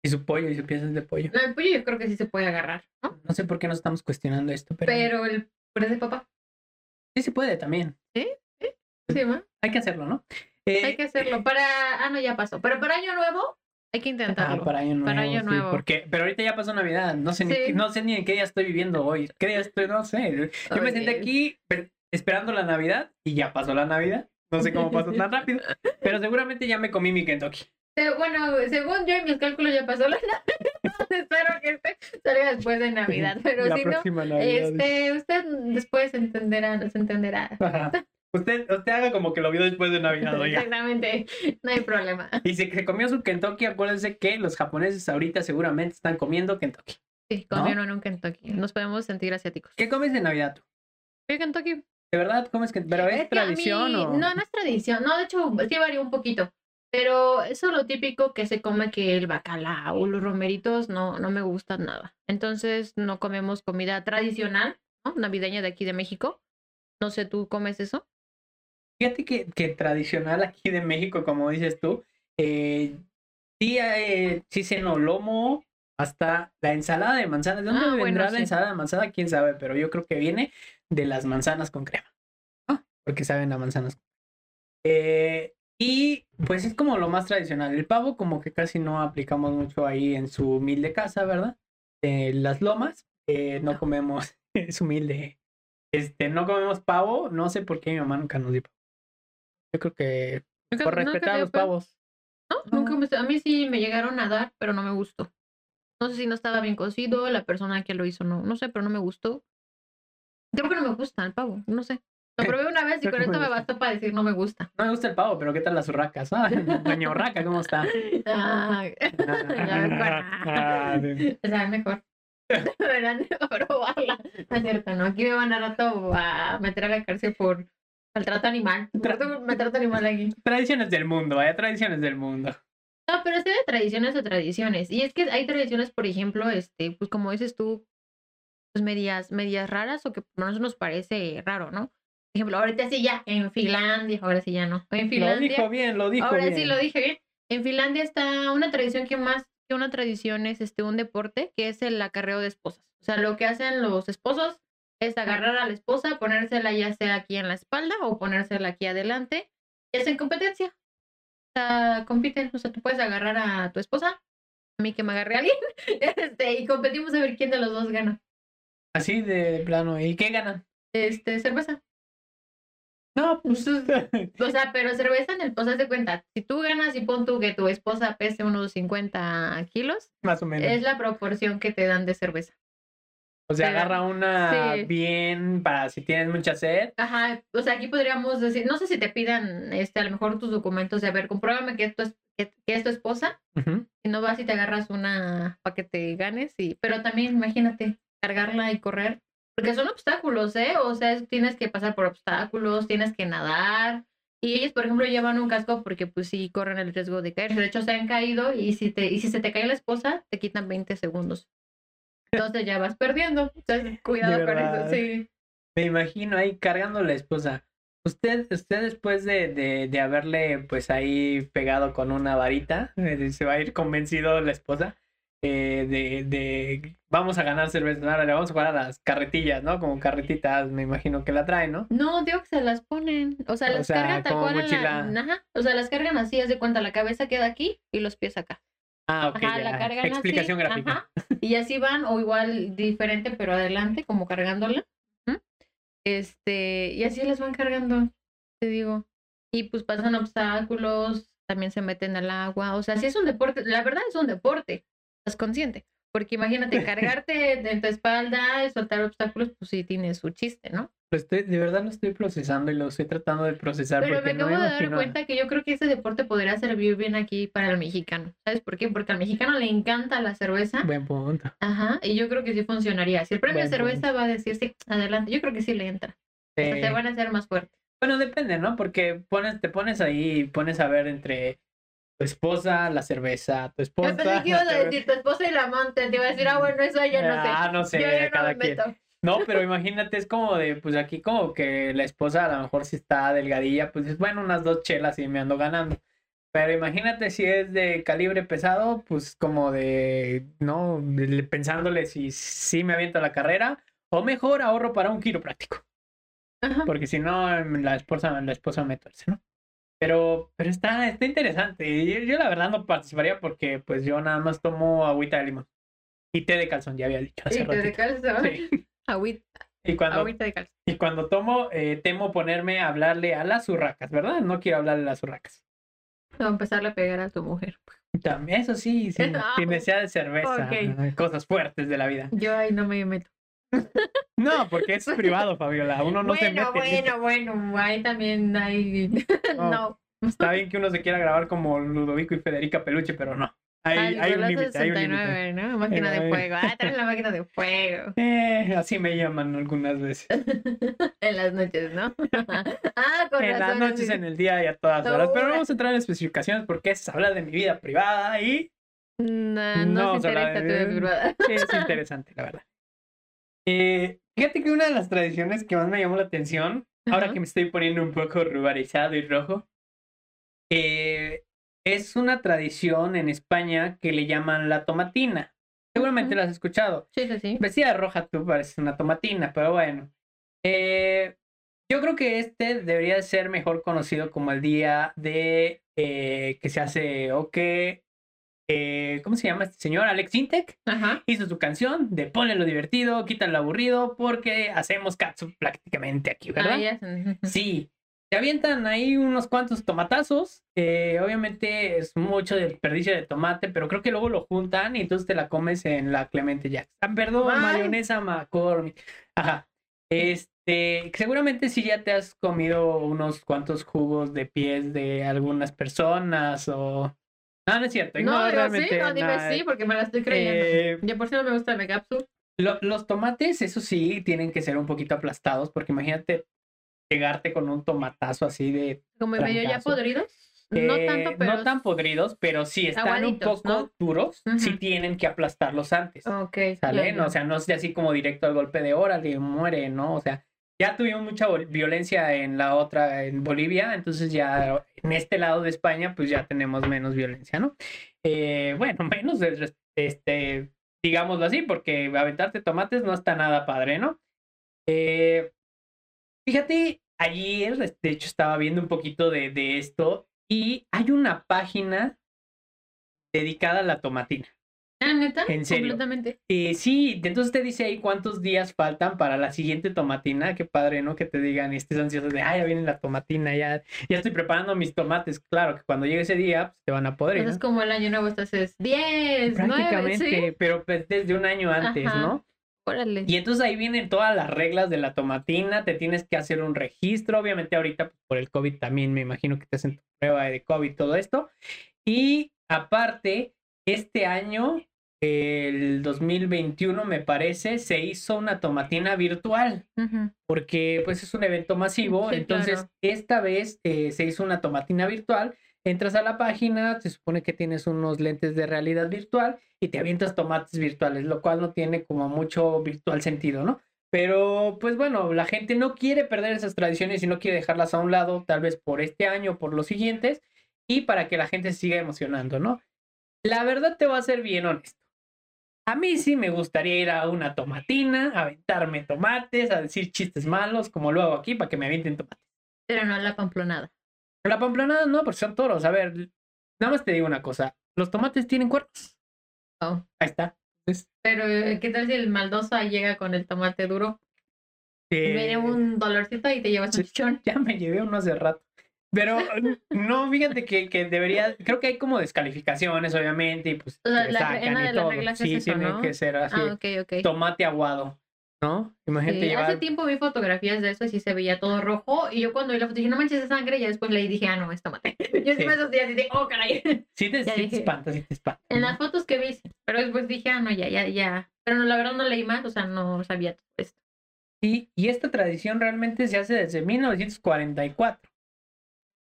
y su pollo y sus piezas de pollo? No, el pollo yo creo que sí se puede agarrar, ¿no? No sé por qué nos estamos cuestionando esto, pero, Pero el puré de papa, sí se puede también. sí, ¿no? Hay que hacerlo, ¿no? Eh, Hay que hacerlo. Para. Ah, no, ya pasó. Pero para año nuevo, hay que Ah, intentarlo. para año nuevo. Para Año sí, Nuevo. porque, pero ahorita ya pasó Navidad. No sé, ni, Sí. qué- no sé ni en qué día estoy viviendo hoy. ¿Qué día estoy? No sé. Yo me senté aquí pe- esperando la Navidad y ya pasó la Navidad. No sé cómo pasó tan rápido. Pero seguramente ya me comí mi Kentucky. Bueno, según yo y mis cálculos ya pasó la (laughs) Navidad. Espero que este salga después de Navidad. (laughs) Pero la si no, Navidad. este, usted después entenderá, se entenderá. (laughs) Ajá. Usted, usted haga como que lo vio después de Navidad, oiga. Exactamente, no hay problema. Y si se comió su Kentucky, acuérdense que los japoneses ahorita seguramente están comiendo Kentucky. Sí, comieron en un Kentucky. Nos podemos sentir asiáticos. ¿Qué comes de Navidad tú? ¿Qué Kentucky? ¿De verdad comes Kentucky? ¿Pero es, que tradición mí- o...? No, no es tradición. No, de hecho, sí varía un poquito. Pero eso es lo típico que se come que el bacalao, los romeritos, no, no me gustan nada. Entonces no comemos comida tradicional, ¿no? Navideña de aquí de México. No sé, ¿tú comes eso? Fíjate que, que tradicional aquí de México, como dices tú, eh, sí, eh, sí ceno lomo, hasta la ensalada de manzanas. ¿De dónde Ah, bueno, vendrá la sí. ensalada de manzana? Quién sabe, pero yo creo que viene de las manzanas con crema. ¿no? Porque saben a manzanas. con crema. Eh, y pues es como lo más tradicional. El pavo, como que casi no aplicamos mucho ahí en su humilde casa, ¿verdad? Eh, las lomas, eh, no comemos, (laughs) es humilde. Este, no comemos pavo, no sé por qué mi mamá nunca nos dio pavo. Yo creo que Nunca- por respetar a los pavos. No, nunca me- a mí sí me llegaron a dar, pero no me gustó. No sé si no estaba bien cocido, la persona que lo hizo no, no sé, pero no me gustó. Creo que no me gusta el pavo, no sé. Lo probé una vez y con esto me me bastó para decir no me gusta. No me gusta el pavo, pero ¿qué tal las urracas? Ah, doña Urraca, ¿cómo está? Ah, (laughs) Ya me Ah, (laughs) o sea, mejor. Deberán de probarla. No es cierto, no. Aquí me van a rato a meter a la cárcel por maltrato animal. Por maltrato animal aquí. Tradiciones del mundo, vaya, tradiciones del mundo. No, pero es de tradiciones a tradiciones. Y es que hay tradiciones, por ejemplo, este, pues como dices tú, pues medias, medias raras o que por lo menos nos parece raro, ¿no? Por ejemplo, ahorita sí ya, en Finlandia, ahora sí ya no. En Lo Finlandia. dijo bien, lo dijo Ahora bien. sí lo dije bien. En Finlandia está una tradición que más que una tradición es este un deporte que es el acarreo de esposas. O sea, lo que hacen los esposos es agarrar a la esposa, ponérsela ya sea aquí en la espalda o ponérsela aquí adelante y hacen competencia. O sea, compiten. O sea, tú puedes agarrar a tu esposa, a mí que me agarre a alguien, (laughs) este, y competimos a ver quién de los dos gana. Así de plano. ¿Y qué ganan? Este, cerveza. No, pues. (laughs) O sea, pero cerveza en el, o sea, de cuenta, si tú ganas y pon tú que tu esposa pese unos 50 kilos, Más o menos. es la proporción que te dan de cerveza. O sea, pero- agarra una sí. bien para si tienes mucha sed. Ajá, o sea, aquí podríamos decir, no sé si te pidan, este, a lo mejor tus documentos de, a ver, compruébame que, esto es, que, que es tu esposa, Ujú. y no vas y te agarras una para que te ganes, y, pero también imagínate, cargarla y correr, porque son obstáculos, ¿eh? O sea, es- tienes que pasar por obstáculos, tienes que nadar, y ellos, por ejemplo, llevan un casco porque pues sí corren el riesgo de caer, de hecho se han caído, y si, te, y si se te cae la esposa, te quitan 20 segundos. Entonces ya vas perdiendo. Entonces, (laughs) cuidado con eso, sí. Me imagino ahí cargando la esposa. Usted, usted después de, de, de haberle pues ahí pegado con una varita, (laughs) se va a ir convencido la esposa eh, de, de vamos a ganar cerveza, ahora le vamos a jugar a las carretillas, ¿no? Como carretitas, me imagino que la traen, ¿no? No, digo que se las ponen. O sea, O las sea, cargan tal cual. en. La... Ajá. O sea, las cargan así, haz de cuenta, la cabeza queda aquí y los pies acá. Ah, ok, Ajá, ya. la cargan Explicación así. gráfica. Ajá. Y así van, o igual diferente, pero adelante, como cargándola. Este, y así las van cargando, te digo. Y pues pasan obstáculos, también se meten al agua. O sea, sí es un deporte, la verdad es un deporte, consciente. Porque imagínate, (laughs) cargarte en tu espalda y soltar obstáculos, pues sí tiene su chiste, ¿no? Lo estoy, de verdad lo estoy procesando y lo estoy tratando de procesar Pero me no acabo me de dar cuenta que yo creo que ese deporte podría servir bien aquí para el mexicano. ¿Sabes por qué? Porque al mexicano le encanta la cerveza. Buen punto. Aja, y yo creo que sí funcionaría. Si el premio Buen cerveza va a decir sí, adelante, yo creo que sí le entra. O sea, Eh, te van a hacer más fuerte. Bueno, depende, ¿no? Porque pones, te pones ahí y pones a ver entre tu esposa, la cerveza, tu esposa. Yo pensé que ibas a (laughs) decir tu esposa y la amante. Te iba a decir, ah, bueno, eso ya no sé. Ah, no sé, yo ya no cada me quien. meto. No, pero (laughs) imagínate, es como de, pues aquí como que la esposa a lo mejor si está delgadilla, pues es bueno, unas dos chelas y me ando ganando. Pero imagínate si es de calibre pesado, pues como de, no, pensándole si, si me aviento la carrera o mejor ahorro para un quiropráctico. Ajá. Porque si no, la esposa, la esposa me tuerce, ¿no? Pero, pero está, está interesante. Yo, yo la verdad no participaría porque pues yo nada más tomo agüita de limón. Y té de calzón, ya había dicho hace Y te de calzón. Sí. (laughs) Agüita, Y cuando, agüita de calzón. y cuando tomo, eh, temo ponerme a hablarle a las urracas, ¿verdad? No quiero hablarle a las urracas. O empezarle a pegar a tu mujer. También, eso sí, sin, Ah, sin necesidad de cerveza, ok. cosas fuertes de la vida. Yo ahí no me meto. No, porque eso es (laughs) privado, Fabiola. Uno no se mete. bueno, bueno, bueno, ahí también hay. (laughs) No. no. Está bien que uno se quiera grabar como Ludovico y Federica Peluche, pero no. Hay, hay un límite, hay un límite. 69, ¿no? Máquina Eh, de fuego. Ah, traes la máquina de fuego. (laughs) Eh, así me llaman algunas veces. en las noches, ¿no? ah, con En las noches, en el día y a todas horas. Pero no vamos a entrar en especificaciones porque es hablar de mi vida privada y No no, vamos se interesa tu desvirtuada. sí, es interesante, la verdad. Eh, fíjate que una de las tradiciones que más me llamó la atención, ahora que me estoy poniendo un poco ruborizado y rojo, eh, es una tradición en España que le llaman la tomatina. Seguramente Ujú. la has escuchado. Sí, sí, sí. Vestida roja tú pareces una tomatina, pero bueno. Eh, yo creo que este debería de ser mejor conocido como el día de eh, que se hace o que eh, ¿cómo se llama este señor? Alex Intec hizo su canción de ponle lo divertido, quítale lo aburrido, porque hacemos catsup prácticamente aquí, ¿verdad? Ah. (laughs) Sí, te avientan ahí unos cuantos tomatazos. eh, obviamente es mucho desperdicio de tomate, pero creo que luego lo juntan y entonces te la comes en la Clemente Jackson. Ah, perdón, Ay. mayonesa McCormick. Ajá. Este, seguramente sí ya te has comido unos cuantos jugos de pies de algunas personas o. No, no es cierto. No, sí, realmente no, dime nada. sí, porque me la estoy creyendo. Eh, Ya por si no me gusta el megapsu. lo- los tomates, eso sí, tienen que ser un poquito aplastados, porque imagínate llegarte con un tomatazo así de Como medio ya podridos. no Eh, tanto, pero. no tan podridos, pero sí están un Aguaditos, poco ¿no? duros, sí Ujú. tienen que aplastarlos antes. Ok. ¿Sale? ya, No, ya. O sea, no es así como directo al golpe de órale, muere, ¿no? O sea, ya tuvimos mucha violencia en la otra, en Bolivia, entonces ya en este lado de España, pues ya tenemos menos violencia, ¿no? Eh, bueno, (laughs) menos, este, digámoslo así, porque aventarte tomates no está nada padre, ¿no? Eh, fíjate, ayer, de hecho, estaba viendo un poquito de, de esto y hay una página dedicada a la tomatina. Ah, neta. ¿En serio? Completamente. Eh, sí, entonces te dice ahí cuántos días faltan para la siguiente tomatina. Qué padre, ¿no? Que te digan, estés ansioso de, ah, ya viene la tomatina, ya, ya estoy preparando mis tomates. Claro que cuando llegue ese día, pues, te van a poder. Entonces, como el año nuevo, estás es 10, 9, Prácticamente, ¿sí? pero pues, desde un año antes, Ajá. ¿no? Órale. Y entonces ahí vienen todas las reglas de la tomatina, te tienes que hacer un registro, obviamente ahorita pues, por el COVID también me imagino que te hacen tu prueba de COVID, todo esto. Y aparte, este año, el 2021 me parece, se hizo una tomatina virtual, porque pues es un evento masivo, Sí, entonces claro. esta vez eh, se hizo una tomatina virtual. Entras a la página, se supone que tienes unos lentes de realidad virtual y te avientas tomates virtuales, lo cual no tiene como mucho virtual sentido, ¿no? Pero pues bueno, la gente no quiere perder esas tradiciones y no quiere dejarlas a un lado, tal vez por este año o por los siguientes, y para que la gente se siga emocionando, ¿no? La verdad te va a ser bien honesto. A mí sí me gustaría ir a una tomatina, aventarme tomates, a decir chistes malos, como lo hago aquí, para que me avienten tomates. Pero no la pamplonada. La pamplonada no, porque son toros. A ver, nada más te digo una cosa. Los tomates tienen cuernos. Oh. Ahí está. Entonces, Pero, eh, ¿qué tal si el maldoso ahí llega con el tomate duro? eh, Viene un dolorcito y te llevas un chichón. Ya me llevé uno hace rato. Pero (laughs) no, fíjate que, que debería, creo que hay como descalificaciones, obviamente, y pues O sea, te la- sacan una y las todo. reglas es Sí, eso, tiene ¿no? que ser así. Ah, ok, ok. Tomate aguado, ¿no? Imagínate Sí, llevar. hace tiempo vi fotografías de eso y sí se veía todo rojo. Y yo cuando vi la foto dije, no manches de sangre. Y ya después leí y dije, ah, no, es tomate. (laughs) Yo sí Sí. asusté así de, oh, caray. (laughs) Sí te, sí te dije. espanta, sí te espanta. En las fotos que vi, sí. Pero después dije, ah, no, ya, ya, ya. Pero no, la verdad no leí más, o sea, no sabía todo esto. Y, y esta tradición realmente se hace desde 1944.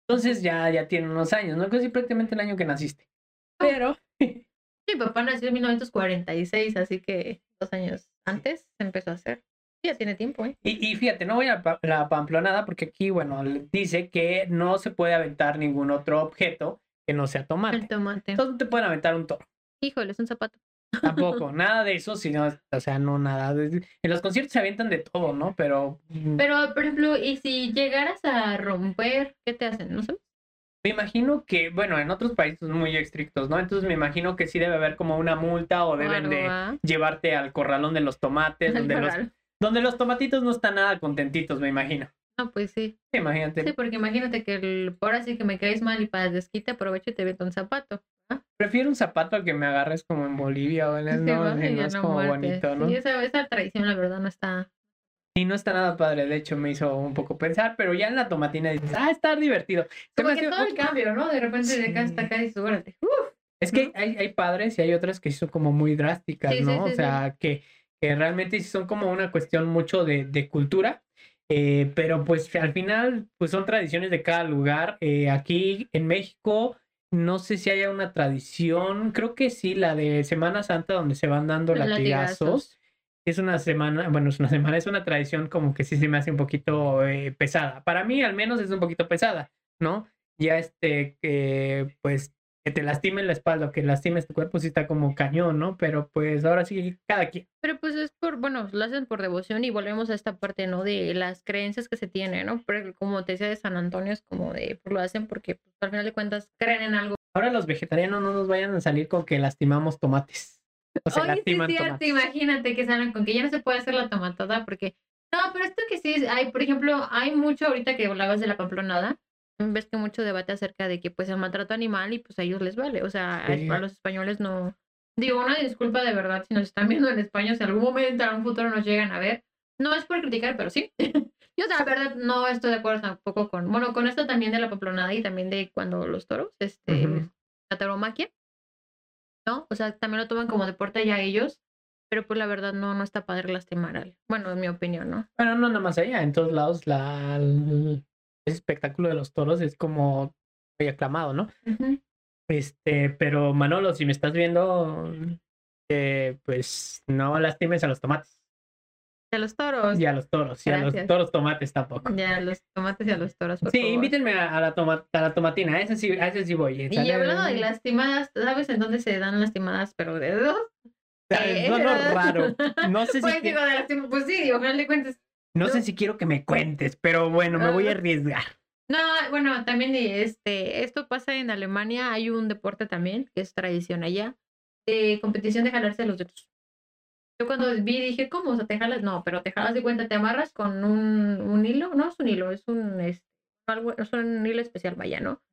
Entonces ya, ya tiene unos años, ¿no? Casi prácticamente el año que naciste. Pero, (laughs) Mi papá nació en 1946, así que dos años antes se empezó a hacer. Ya tiene tiempo, ¿eh? y, y fíjate, no voy a la pamplonada porque aquí, bueno, dice que no se puede aventar ningún otro objeto que no sea tomate. El tomate. Entonces no te pueden aventar un toro. Híjole, es un zapato. Tampoco, nada de eso, sino, o sea, no nada. En los conciertos se avientan de todo, ¿no? Pero mm, Pero, por ejemplo, y si llegaras a romper, ¿qué te hacen? No sé. me imagino que, bueno, en otros países son muy estrictos, ¿no? Entonces me imagino que sí debe haber como una multa o deben de ¿ah? llevarte al corralón de los tomates, donde los, donde los tomatitos no están nada contentitos, me imagino. No, pues sí. Sí, imagínate. Sí, porque imagínate que el, ahora sí que me caes mal y para desquite aprovecho y te meto un zapato. Prefiero un zapato que me agarres como en Bolivia o en el (laughs) Sí, no, no es como muerte. bonito, ¿no? Sí, esa, esa tradición, la verdad, no está. Y no está nada padre, de hecho me hizo un poco pensar, pero ya en la tomatina dices, ah, está divertido. Como que hace- todo el cambio, ¿no? De repente de acá hasta acá y súbate. Es que hay, hay padres y hay otras que son como muy drásticas, Sí, ¿no? sí, o sea, que, que realmente sí son como una cuestión mucho de, de cultura, eh, pero pues al final pues son tradiciones de cada lugar. Eh, aquí en México no sé si haya una tradición, creo que sí, la de Semana Santa donde se van dando latigazos. Es una semana, bueno, es una semana, es una tradición como que sí se me hace un poquito eh, pesada. Para mí al menos es un poquito pesada, ¿no? Ya este, que pues que te lastimen la espalda o que lastimes tu cuerpo sí está como cañón, ¿no? Pero pues ahora sí, cada quien. Pero pues es por, bueno, lo hacen por devoción y volvemos a esta parte, ¿no? De las creencias que se tienen, ¿no? Pero como te decía de San Antonio, es como de, pues lo hacen porque pues, al final de cuentas creen en algo. Ahora los vegetarianos no nos vayan a salir con que lastimamos tomates. O se Oye, sí cierto, imagínate que salen con que ya no se puede hacer la tomatada porque... No, pero esto que sí, es- hay, por ejemplo, hay mucho ahorita que hablabas de la pamplonada, ves que mucho debate acerca de que pues el maltrato animal y pues a ellos les vale, o sea, a- Sí. a los españoles no... Digo, una disculpa de verdad si nos están viendo en España, si algún momento, en un futuro nos llegan a ver. No es por criticar, pero sí. (laughs) Yo la verdad no estoy de acuerdo tampoco con, bueno, con esto también de la pamplonada y también de cuando los toros, este, Ujú. la tauromaquia, ¿no? O sea, también lo toman como deporte ya ellos, pero pues la verdad no, no está padre lastimar al, bueno, en mi opinión, ¿no? Bueno, no nada más allá, en todos lados la, el, ese espectáculo de los toros es como muy aclamado, ¿no? Este, pero Manolo, si me estás viendo, eh, pues no lastimes a los tomates De los toros. y a los toros, y a los toros tomates tampoco. Ya, los tomates y a los toros. por Sí, favor. invítenme a, a la toma, a la tomatina, a ese sí, a ese sí voy. eh, Y hablando de lastimadas, ¿sabes en dónde se dan lastimadas, pero de dedos? Ah, Eh, no, no, ¿verdad? raro. No sé si Pues que- digo, de pues sí, digo, al final de cuentas. No sé si quiero que me cuentes, pero bueno, me voy a Ah. arriesgar. No, bueno, también este, esto pasa en Alemania, hay un deporte también, que es tradición allá, de competición de jalarse los dedos. Yo cuando vi dije, ¿cómo? O sea, te jalas, no, pero te jalas de cuenta, te amarras con un, un hilo, no es un hilo, es un, es, algo, es un hilo especial, vaya, ¿no?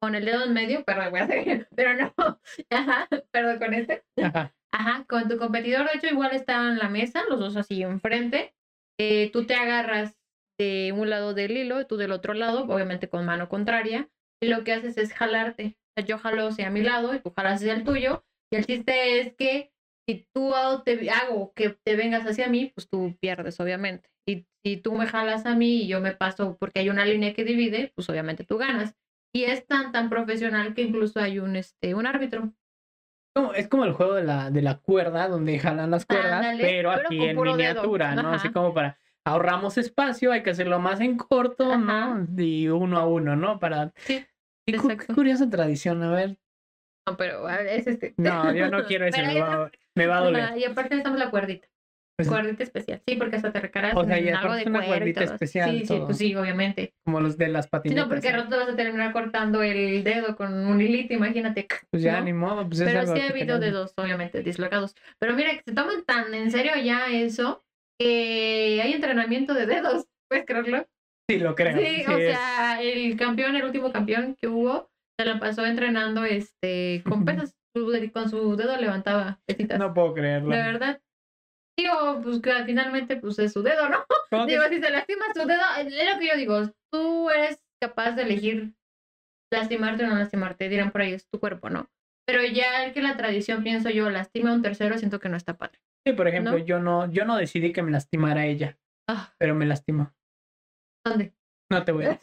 Con el dedo en medio, pero, voy a hacer- (laughs) pero no, (laughs) ajá, perdón, con este. ajá, Ajá, con tu competidor, de hecho, igual está en la mesa, los dos así enfrente. Eh, tú te agarras de un lado del hilo, tú del otro lado, obviamente con mano contraria, y lo que haces es jalarte. Sea, yo jalo hacia mi lado y tú jalas hacia el tuyo, y el chiste es que si tú te, hago que te vengas hacia mí, pues tú pierdes, obviamente. Y si tú me jalas a mí y yo me paso porque hay una línea que divide, pues obviamente tú ganas. Y es tan, tan profesional que incluso hay un, este, un árbitro. Como- es como el juego de la, de la cuerda, donde jalan las cuerdas, Ándale, pero pero aquí en dedo. miniatura, ¿no? Así como para ahorramos espacio, hay que hacerlo más en corto, Ajá. ¿no? Y uno a uno, ¿no? Para... Sí, Qué, curiosa tradición, a ver. No, pero a ver, es este. No, yo no (laughs) quiero ese, me va, me va a doler. Y aparte necesitamos la cuerdita. Pues- cuerdita especial. Sí, porque hasta te recargas O sea, en algo de es una cuero y todo. especial, Sí, sí, todo. pues sí, obviamente. Como los de las Sí, patinetas. no, porque al rato vas a terminar cortando el dedo con un hilito, imagínate. Pues ya ¿no? ni modo, pues es Pero algo sí ha habido dedos, obviamente, dislocados. Pero mira, que se toman tan en serio ya eso que hay entrenamiento de dedos. ¿Puedes creerlo? Sí, lo creo. Sí, sí o es- sea, el campeón, el último campeón que hubo, se la pasó entrenando este con pesas. Con su dedo levantaba pesitas. No puedo creerlo. De verdad. Digo, pues que finalmente pues es su dedo, ¿no? (laughs) ¿Cómo que Digo, si se lastima su dedo, es lo que yo digo, tú eres capaz de elegir lastimarte o no lastimarte, dirán por ahí, es tu cuerpo, ¿no? Pero ya el que la tradición, pienso yo, lastima a un tercero, siento que no está padre. Sí, por ejemplo, ¿no? yo no, yo no decidí que me lastimara ella, Ah, pero me lastimó. ¿Dónde? No te voy a decir.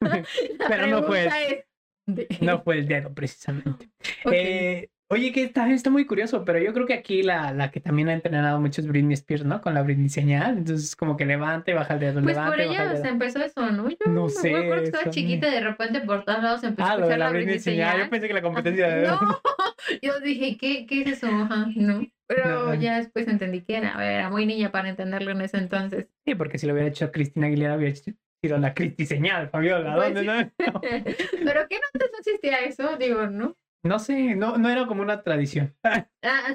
(laughs) (laughs) Pero no fue es, ¿dónde? No fue el dedo, precisamente. Eh, oye, que está, está muy curioso, pero yo creo que aquí la, la que también ha entrenado mucho es Britney Spears, ¿no? Con la Britney señal. Entonces, como que levante, baja el dedo, Pues levante, por ella se empezó eso, ¿no? Yo No sé, acuerdo que estaba chiquita y de repente por todos lados empezó Ah, a escuchar la la Britney Britney señal. Yo señal. pensé que la (laughs) competencia de. No, (laughs) yo dije, ¿qué, qué es eso? Ajá, no. Pero No. ya después entendí que era, era muy niña para entenderlo en ese entonces. Sí, porque si lo hubiera hecho Cristina Aguilera, hubiera sido la Cristi señal, Fabiola. Pues ¿Dónde? sí. No. (laughs) Pero que no antes no existía eso, digo, ¿no? No sé, no, no era como una tradición. (laughs) Ah,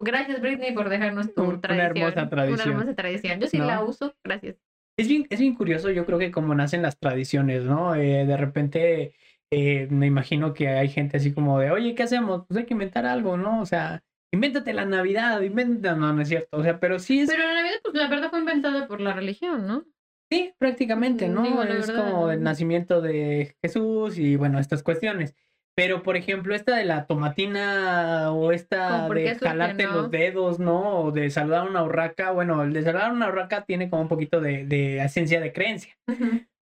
gracias Britney por dejarnos tu Un- una tradición. hermosa tradición. Una hermosa tradición. Yo sí ¿No? la uso, gracias. Es bien, es bien curioso, yo creo que como nacen las tradiciones, ¿no? Eh, de repente eh, me imagino que hay gente así como de, oye, ¿qué hacemos? Pues hay que inventar algo, ¿no? O sea, invéntate la Navidad, inventa, no, no es cierto. O sea, pero sí es, Pero la Navidad, pues la verdad fue inventada por la religión, ¿no? sí, prácticamente, ¿no? Digo, es verdad, como el nacimiento de Jesús y bueno, estas cuestiones. Pero, por ejemplo, esta de la tomatina o esta Como, ¿por qué de jalarte no? los dedos, ¿no? O de saludar a una urraca. Bueno, el de saludar a una urraca tiene como un poquito de, de esencia de creencia.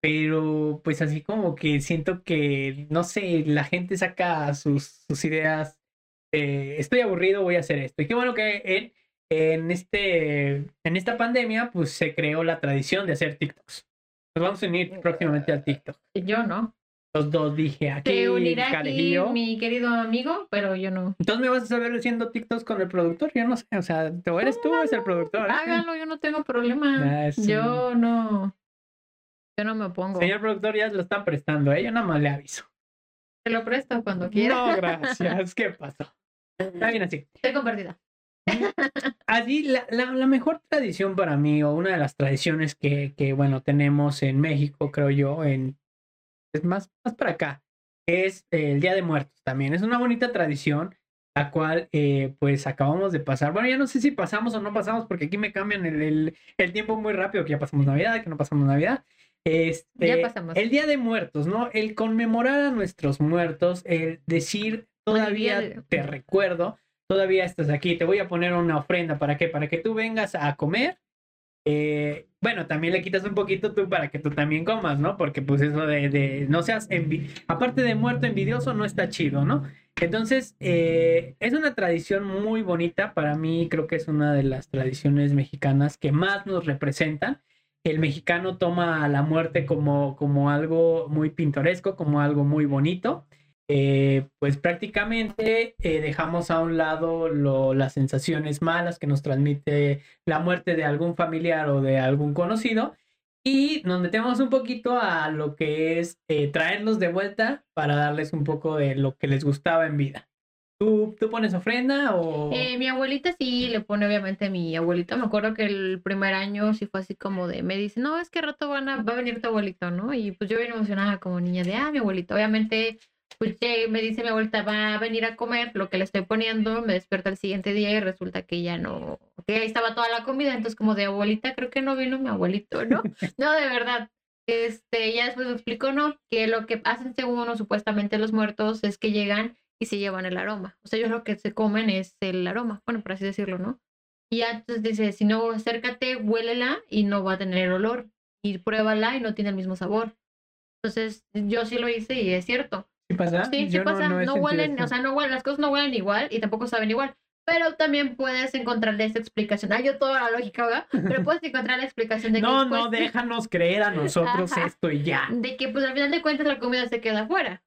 pero pues así como que siento que, no sé, la gente saca sus, sus ideas, eh, estoy aburrido, voy a hacer esto. Y qué bueno que en, en, este, en esta pandemia pues se creó la tradición de hacer TikToks. Nos vamos a unir próximamente al TikTok. Yo no. Los dos dije aquí, Te unirá aquí mi querido amigo, pero yo no. Entonces me vas a saber haciendo TikToks con el productor, yo no sé, o sea, ¿tú eres tú o es el productor? ¿eh? Háganlo, yo no tengo problema. Ah, sí. Yo no. Yo no me opongo. Señor productor, ya lo están prestando, ¿eh? yo nada más le aviso. Te lo presto cuando quiera. No, gracias, (laughs) ¿qué pasó? Está bien así. Estoy compartida. (laughs) Así, la, la, la mejor tradición para mí, o una de las tradiciones que, que, bueno, tenemos en México, creo yo, en, es más, más para acá, es el Día de Muertos también. Es una bonita tradición, la cual, eh, pues, acabamos de pasar. Bueno, ya no sé si pasamos o no pasamos, porque aquí me cambian el, el, el tiempo muy rápido, que ya pasamos Navidad, que no pasamos Navidad. Este, Ya pasamos. El Día de Muertos, ¿no? El conmemorar a nuestros muertos, el decir, todavía te recuerdo, todavía estás aquí, te voy a poner una ofrenda, ¿para qué? Para que tú vengas a comer. Eh, bueno, también le quitas un poquito tú para que tú también comas, ¿no? Porque pues eso de, de no seas, aparte de muerto envidioso, no está chido, ¿no? Entonces, eh, es una tradición muy bonita, para mí creo que es una de las tradiciones mexicanas que más nos representan. El mexicano toma a la muerte como, como algo muy pintoresco, como algo muy bonito eh, pues prácticamente eh, dejamos a un lado lo- las sensaciones malas que nos transmite la muerte de algún familiar o de algún conocido y nos metemos un poquito a lo que es eh, traerlos de vuelta para darles un poco de lo que les gustaba en vida. ¿Tú, tú pones ofrenda o...? Eh, mi abuelita sí le pone, obviamente, mi abuelita. Me acuerdo que el primer año sí fue así como de, me dice, no, es que rato van a, va a venir tu abuelito, ¿no? Y pues yo bien emocionada como niña de, ah, mi abuelito. Obviamente, pues me dice mi abuelita, va a venir a comer lo que le estoy poniendo. Me despierta el siguiente día y resulta que ya no, que ahí estaba toda la comida. Entonces, como de abuelita, creo que no vino mi abuelito, ¿no? (laughs) No, de verdad. Este, ya después me explicó, ¿no? Que lo que hacen según uno, supuestamente los muertos, es que llegan y se llevan el aroma. O sea, ellos lo que se comen es el aroma, bueno, por así decirlo, ¿no? Y ya entonces dice, si no, acércate, huélela y no va a tener olor. Y pruébala y no tiene el mismo sabor. Entonces, yo sí lo hice y es cierto. ¿Sí pasa? Sí, sí Yo pasa. No, huelen, o sea, no huelen, las cosas no huelen igual y tampoco saben igual. Pero también puedes encontrarle esa explicación. Ah, yo toda la lógica, ¿verdad? Pero puedes encontrar la explicación de (laughs) que no, no, déjanos creer a nosotros Ajá. esto y ya. de que pues al final de cuentas la comida se queda afuera.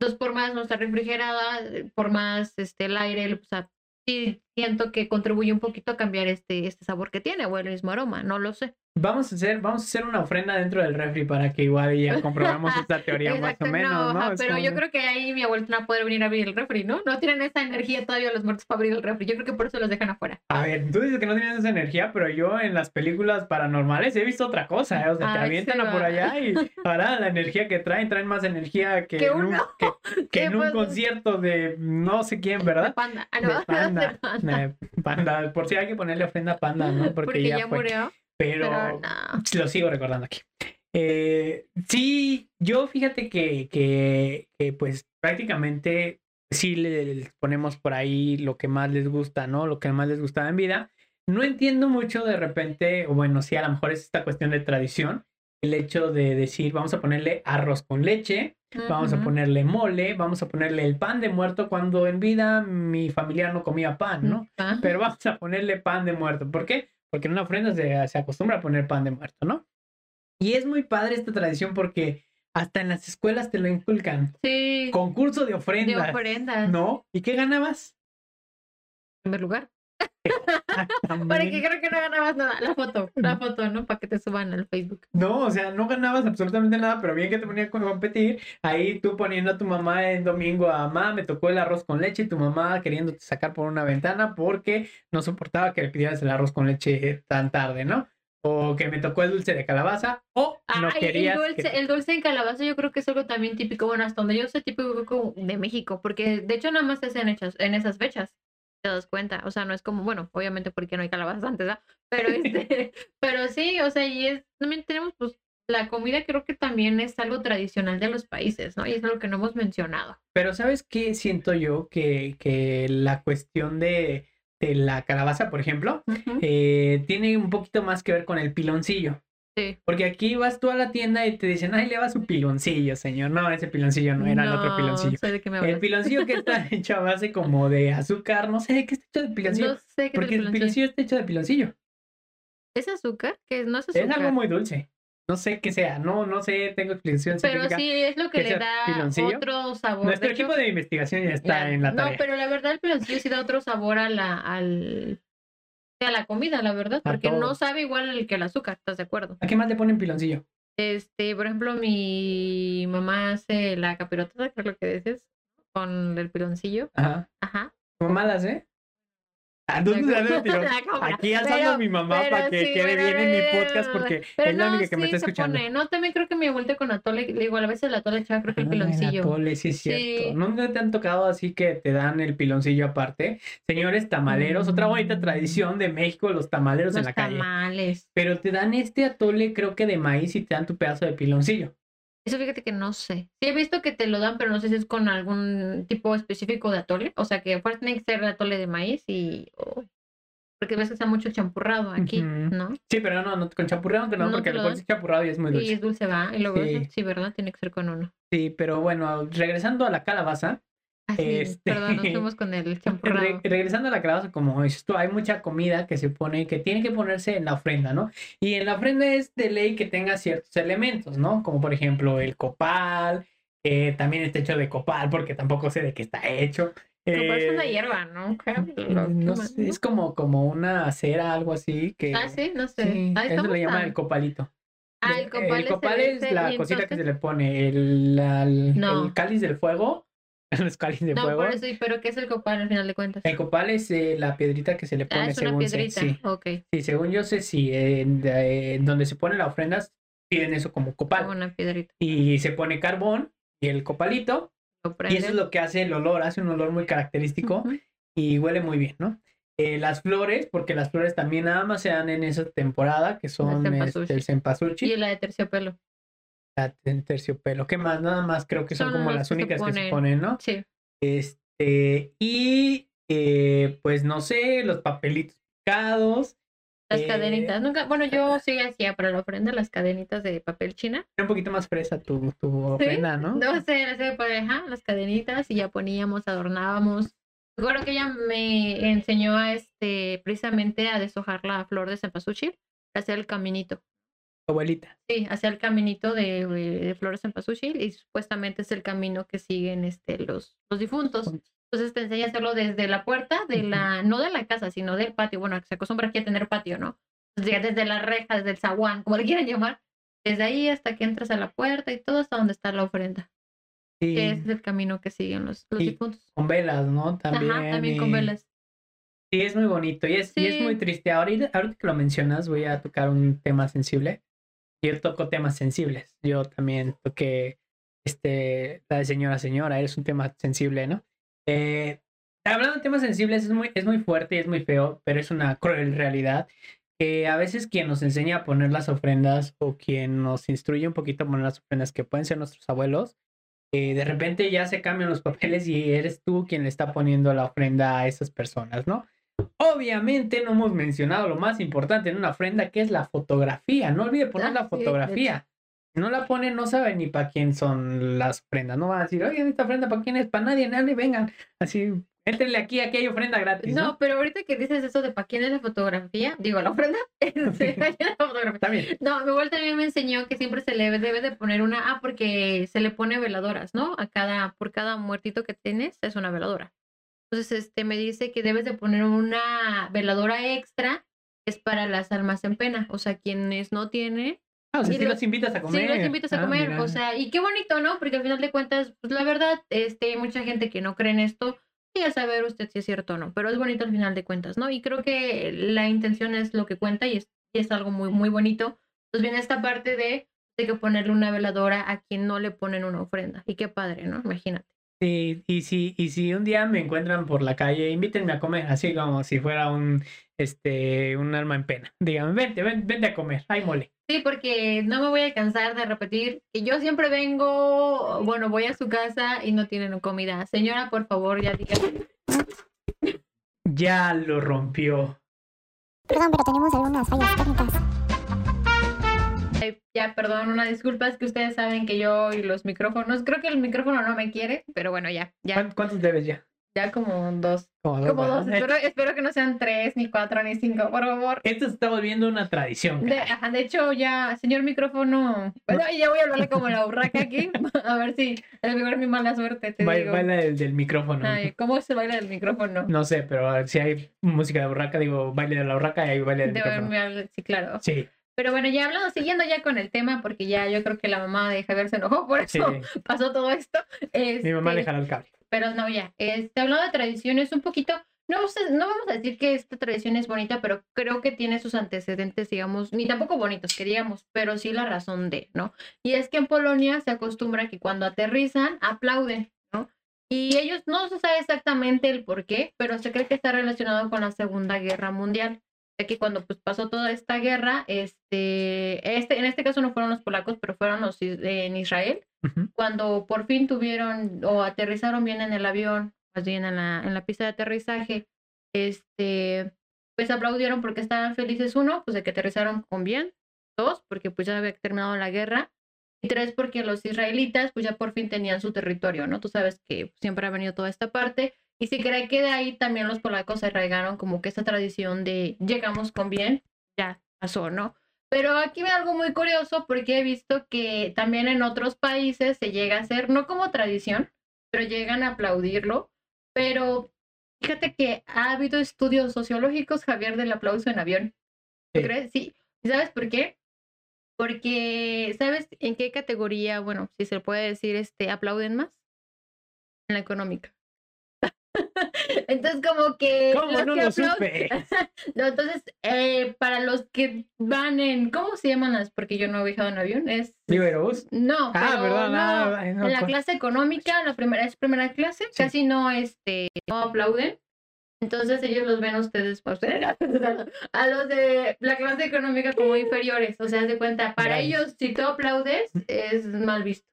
Entonces, por más no está refrigerada, por más este el aire, o sea, sí siento que contribuye un poquito a cambiar este, este sabor que tiene o el mismo aroma, no lo sé. Vamos a hacer, vamos a hacer una ofrenda dentro del refri para que igual ya comprobemos esta (laughs) teoría Exacto, más o menos, no, pero yo creo que ahí mi abuelita no va a poder venir a abrir el refri, ¿no? No tienen esa energía todavía los muertos para abrir el refri. Yo creo que por eso los dejan afuera. A ver, tú dices que no tienes esa energía, pero yo en las películas paranormales he visto otra cosa, ¿eh? O sea, te avientan a por allá y (laughs) ahora la energía que traen, traen más energía que, Que en un, que, (laughs) que en un pues, concierto de no sé quién, ¿verdad? Panda. Ah, De no, panda. de panda. Panda. Por si hay que ponerle ofrenda a panda, ¿no? Porque, Porque, ya, ya, fue. Pero, Pero no. lo sigo recordando aquí. Eh, sí, yo fíjate que, que, que, pues prácticamente sí le- les ponemos por ahí lo que más les gusta, ¿no? Lo que más les gustaba en vida. No entiendo mucho de repente, o bueno, sí, a lo mejor es esta cuestión de tradición, el hecho de decir, vamos a ponerle arroz con leche, vamos a ponerle mole, vamos a ponerle el pan de muerto cuando en vida mi familia no comía pan, ¿no? Ah, pero vamos a ponerle pan de muerto. ¿Por qué? Porque en una ofrenda se, se acostumbra a poner pan de muerto, ¿no? Y es muy padre esta tradición porque hasta en las escuelas te lo inculcan. Sí, Concurso de de ofrendas. ofrendas. ¿No? ¿Y qué ganabas? En primer lugar. Para que creo que no ganabas nada. La foto, la foto, ¿no? Para que te suban al Facebook. No, o sea, no ganabas absolutamente nada, pero bien que te ponían a competir. Ahí tú poniendo a tu mamá en domingo a mamá, me tocó el arroz con leche y tu mamá queriéndote sacar por una ventana porque no soportaba que le pidieras el arroz con leche tan tarde, ¿no? O que me tocó el dulce de calabaza o no Ay, querías. el dulce, que- el dulce en calabaza yo creo que es algo también típico, bueno, hasta donde yo sé típico de México, porque de hecho nada más se hacen hechas en esas fechas, te das cuenta, o sea, no es como, bueno, obviamente porque no hay calabazas antes, ¿verdad? Pero este, (laughs) pero sí, o sea, y es, también tenemos pues la comida creo que también es algo tradicional de los países, ¿no? Y es algo que no hemos mencionado. Pero ¿sabes qué siento yo? Que, que la cuestión de, de la calabaza, por ejemplo, eh, tiene un poquito más que ver con el piloncillo. Sí. Porque aquí vas tú a la tienda y te dicen, ay, le va su piloncillo, señor. No, ese piloncillo no era el otro No piloncillo. sé de qué me El piloncillo que está (laughs) hecho a base como de azúcar, no sé de qué está hecho de piloncillo. No sé qué porque el piloncillo. piloncillo está hecho de piloncillo. ¿Es azúcar? Que no es azúcar. Es algo muy dulce. No sé qué sea, no, no sé, tengo explicación Pero sí, es lo que que le da piloncillo. otro sabor. Nuestro De hecho, equipo de investigación ya está Ya, en la No, tarea. pero la verdad el piloncillo sí da otro sabor a la, al, a la comida, la verdad, A porque no sabe igual que el azúcar, ¿estás de acuerdo? ¿A qué más le ponen piloncillo? Este, por ejemplo, mi mamá hace la capirotata, que es lo que dices, con el piloncillo. Ajá. Ajá. ¿Cómo malas, eh? Ah, Entonces, La. Aquí alzando Pero- a mi mamá para que sí, quede pero- bien en mi podcast porque es la no, única que me sí está escuchando. pone. No, también creo que mi abuelita con atole, le digo, a veces el atole echaba creo que el Ah, piloncillo. atole, sí, es cierto. ¿Nunca te han tocado así que te dan el piloncillo aparte? Señores tamaleros, otra bonita Mm. tradición de México, los tamaleros en la calle. tamales. Pero te dan este atole, creo que de maíz, y te dan tu pedazo de piloncillo. Eso fíjate que no sé. Sí he visto que te lo dan, pero no sé si es con algún tipo específico de atole. O sea, que fuerza tiene que ser atole de maíz y... oh, porque ves que está mucho champurrado aquí. ¿no? Sí, pero no, no con champurrado no, No porque lo pones champurrado y es muy Y dulce. es dulce, va. Y luego, Sí. ¿verdad? Tiene que ser con uno. Sí, pero bueno, regresando a la calabaza, Este- Perdón, nos fuimos con el (laughs) Re- regresando a la calabaza, como dices tú, hay mucha comida que se pone, que tiene que ponerse en la ofrenda, ¿no? Y en la ofrenda es de ley que tenga ciertos elementos, ¿no? Como por ejemplo el copal, que también está hecho de copal, porque tampoco sé de qué está hecho. Pero parece una Eh, hierba, ¿no? Sé, es como, como una cera, algo así, que... Ah, sí, no sé. Sí, eso le llaman a- el copalito. Ah, el copal, el copal es, ese, la cosita que se le pone, el, la- el- No. el cáliz del fuego, (laughs) los cáliz de No, fuego. por eso, ¿y pero qué es el copal al final de cuentas? El copal es eh, la piedrita que se le pone Ah, es una según sé, piedrita. sí. Ok, Sí, según yo sé, sí, en, en donde se pone la ofrenda piden eso como copal. como una piedrita. Y se pone carbón y el copalito, y eso es lo que hace el olor, hace un olor muy característico y huele muy bien, ¿no? Eh, las flores, porque las flores también nada más se dan en esa temporada, que son cempasúchil. este, el cempasúchil, Y la de terciopelo. La terciopelo, ¿qué más? Nada más creo que son, Son como las únicas que se ponen. ¿no? Sí. Este, y eh, pues no sé, los papelitos picados. Las Eh, cadenitas. Nunca, bueno, yo (laughs) sí hacía para la ofrenda las cadenitas de papel china. Era un poquito más fresa tu, tu ofrenda, ¿no? No sé, las de pareja, las cadenitas y ya poníamos, adornábamos. Recuerdo que ella me enseñó a este precisamente a deshojar la flor de cempasúchil, hacer el caminito. Abuelita. Sí, hacia el caminito de, de flores en Pasuchil y supuestamente es el camino que siguen este, los, los difuntos. Entonces te enseña a hacerlo desde la puerta de la, no de la casa, sino del patio. Bueno, se acostumbra aquí a tener patio, ¿no? Entonces, desde la reja, desde el zaguán, como le quieran llamar, desde ahí hasta que entras a la puerta y todo hasta donde está la ofrenda. Sí, Que es el camino que siguen los, los Y difuntos. con velas, ¿no? También. Ajá, también con velas. Sí, es muy bonito y es, y es muy triste. Ahorita, ahorita que lo mencionas, voy a tocar un tema sensible. Yo toco temas sensibles. Yo también toqué este, la de señora, señora, es un tema sensible, ¿no? Eh, hablando de temas sensibles, es muy, es muy fuerte y es muy feo, pero es una cruel realidad. Que a veces quien nos enseña a poner las ofrendas o quien nos instruye un poquito a poner las ofrendas, que pueden ser nuestros abuelos, eh, de repente ya se cambian los papeles y eres tú quien le está poniendo la ofrenda a esas personas, ¿no? Obviamente no hemos mencionado lo más importante en una ofrenda, que es la fotografía. No olvide poner Ah, la fotografía. Si no la ponen, no saben ni para quién son las ofrendas. No van a decir, oye, esta ofrenda para quién es, para nadie, nadie, vengan. Así, éntrenle aquí, aquí hay ofrenda gratis. No, No, pero ahorita que dices eso de para quién es la fotografía, digo, la ofrenda, (laughs) este, ¿para quién es la fotografía? Bien. No, mi abuela también me enseñó que siempre se le debe de poner una, ah, porque se le pone veladoras, ¿no? A cada, por cada muertito que tienes es una veladora. Entonces, este, me dice que debes de poner una veladora extra, que es para las almas en pena, o sea, quienes no tienen, Ah, o sea, sí los- los invitas a comer. sí los invitas a Ah, comer, mira. o sea, y qué bonito, ¿no? Porque al final de cuentas, pues la verdad, este, hay mucha gente que no cree en esto, y a saber usted si es cierto o no, pero es bonito al final de cuentas, ¿no? Y creo que la intención es lo que cuenta y es, y es algo muy, muy bonito. Pues viene esta parte de, de que ponerle una veladora a quien no le ponen una ofrenda. Y qué padre, ¿no? Imagínate. Sí, y si, y si un día me encuentran por la calle, invítenme a comer, así como si fuera un, este, un alma en pena. Díganme, vente, ven- vente a comer, ay mole. Sí, porque no me voy a cansar de repetir que yo siempre vengo, bueno, voy a su casa y no tienen comida. Señora, por favor, ya diga. Ya lo rompió. Perdón, pero tenemos algunas fallas técnicas. Ya, perdón, una disculpa, es que ustedes saben que yo y los micrófonos, creo que el micrófono no me quiere, pero bueno, ya, ya, ¿Cuán- ¿Cuántos debes ya? ya como dos, Como como dos, espero, espero que no sean tres, ni cuatro, ni cinco, por favor. Esto se está volviendo una tradición. De, ajá, de hecho, ya, señor micrófono, bueno, ya voy a hablarle como la urraca aquí, (laughs) a ver si es mejor mi mala suerte, te Ba- digo. Baila del, del micrófono. Ay, ¿cómo se baila el micrófono? No sé, pero si hay música de burraca, digo baile de la burraca y hay baile del Debo micrófono. sí, claro. Sí, Pero bueno, ya hablando, siguiendo ya con el tema, porque ya yo creo que la mamá de Javier se enojó, (laughs) por sí. eso pasó todo esto. Mi mamá le Este, jala el cable. Pero no, ya. Este, hablando de tradiciones, un poquito. No, vamos a- no vamos a decir que esta tradición es bonita, pero creo que tiene sus antecedentes, digamos, ni tampoco bonitos, que digamos, pero sí la razón de, ¿no? Y es que en Polonia se acostumbra que cuando aterrizan, aplauden, ¿no? Y ellos no se sabe exactamente el por qué, pero se cree que está relacionado con la Segunda Guerra Mundial. Que cuando pues, pasó toda esta guerra, este, este, en este caso no fueron los polacos, pero fueron los is- en Israel, Ujú. cuando por fin tuvieron o aterrizaron bien en el avión, más bien en la, en la pista de aterrizaje, este, pues aplaudieron porque estaban felices, uno, pues de que aterrizaron con bien, dos, porque pues ya había terminado la guerra, y tres, porque los israelitas pues ya por fin tenían su territorio, ¿no? Tú sabes que siempre ha venido toda esta parte, y se cree que de ahí también los polacos se arraigaron como que esa tradición de llegamos con bien, ya pasó, ¿no? Pero aquí ve algo muy curioso porque he visto que también en otros países se llega a hacer, no como tradición, pero llegan a aplaudirlo. Pero fíjate que ha habido estudios sociológicos, Javier, del aplauso en avión. ¿Tú Sí. crees? Sí. ¿Y sabes por qué? Porque, ¿sabes en qué categoría, bueno, si se puede decir, este, aplauden más? En la económica. (laughs) Entonces, como que... ¿Cómo los no que lo supe? (laughs) no, entonces, eh, para los que van en, ¿cómo se llaman las? Porque yo no he viajado en avión, es... ¿Viva Aerobús? No, Ah, pero perdón, no, ah, no, en la clase económica, la primera es primera clase, Sí. casi no, este, no aplauden. Entonces ellos los ven a ustedes, a ustedes, (laughs) a los de la clase económica como inferiores. O sea, haz de cuenta, para Gracias. ellos, si tú aplaudes, es mal visto.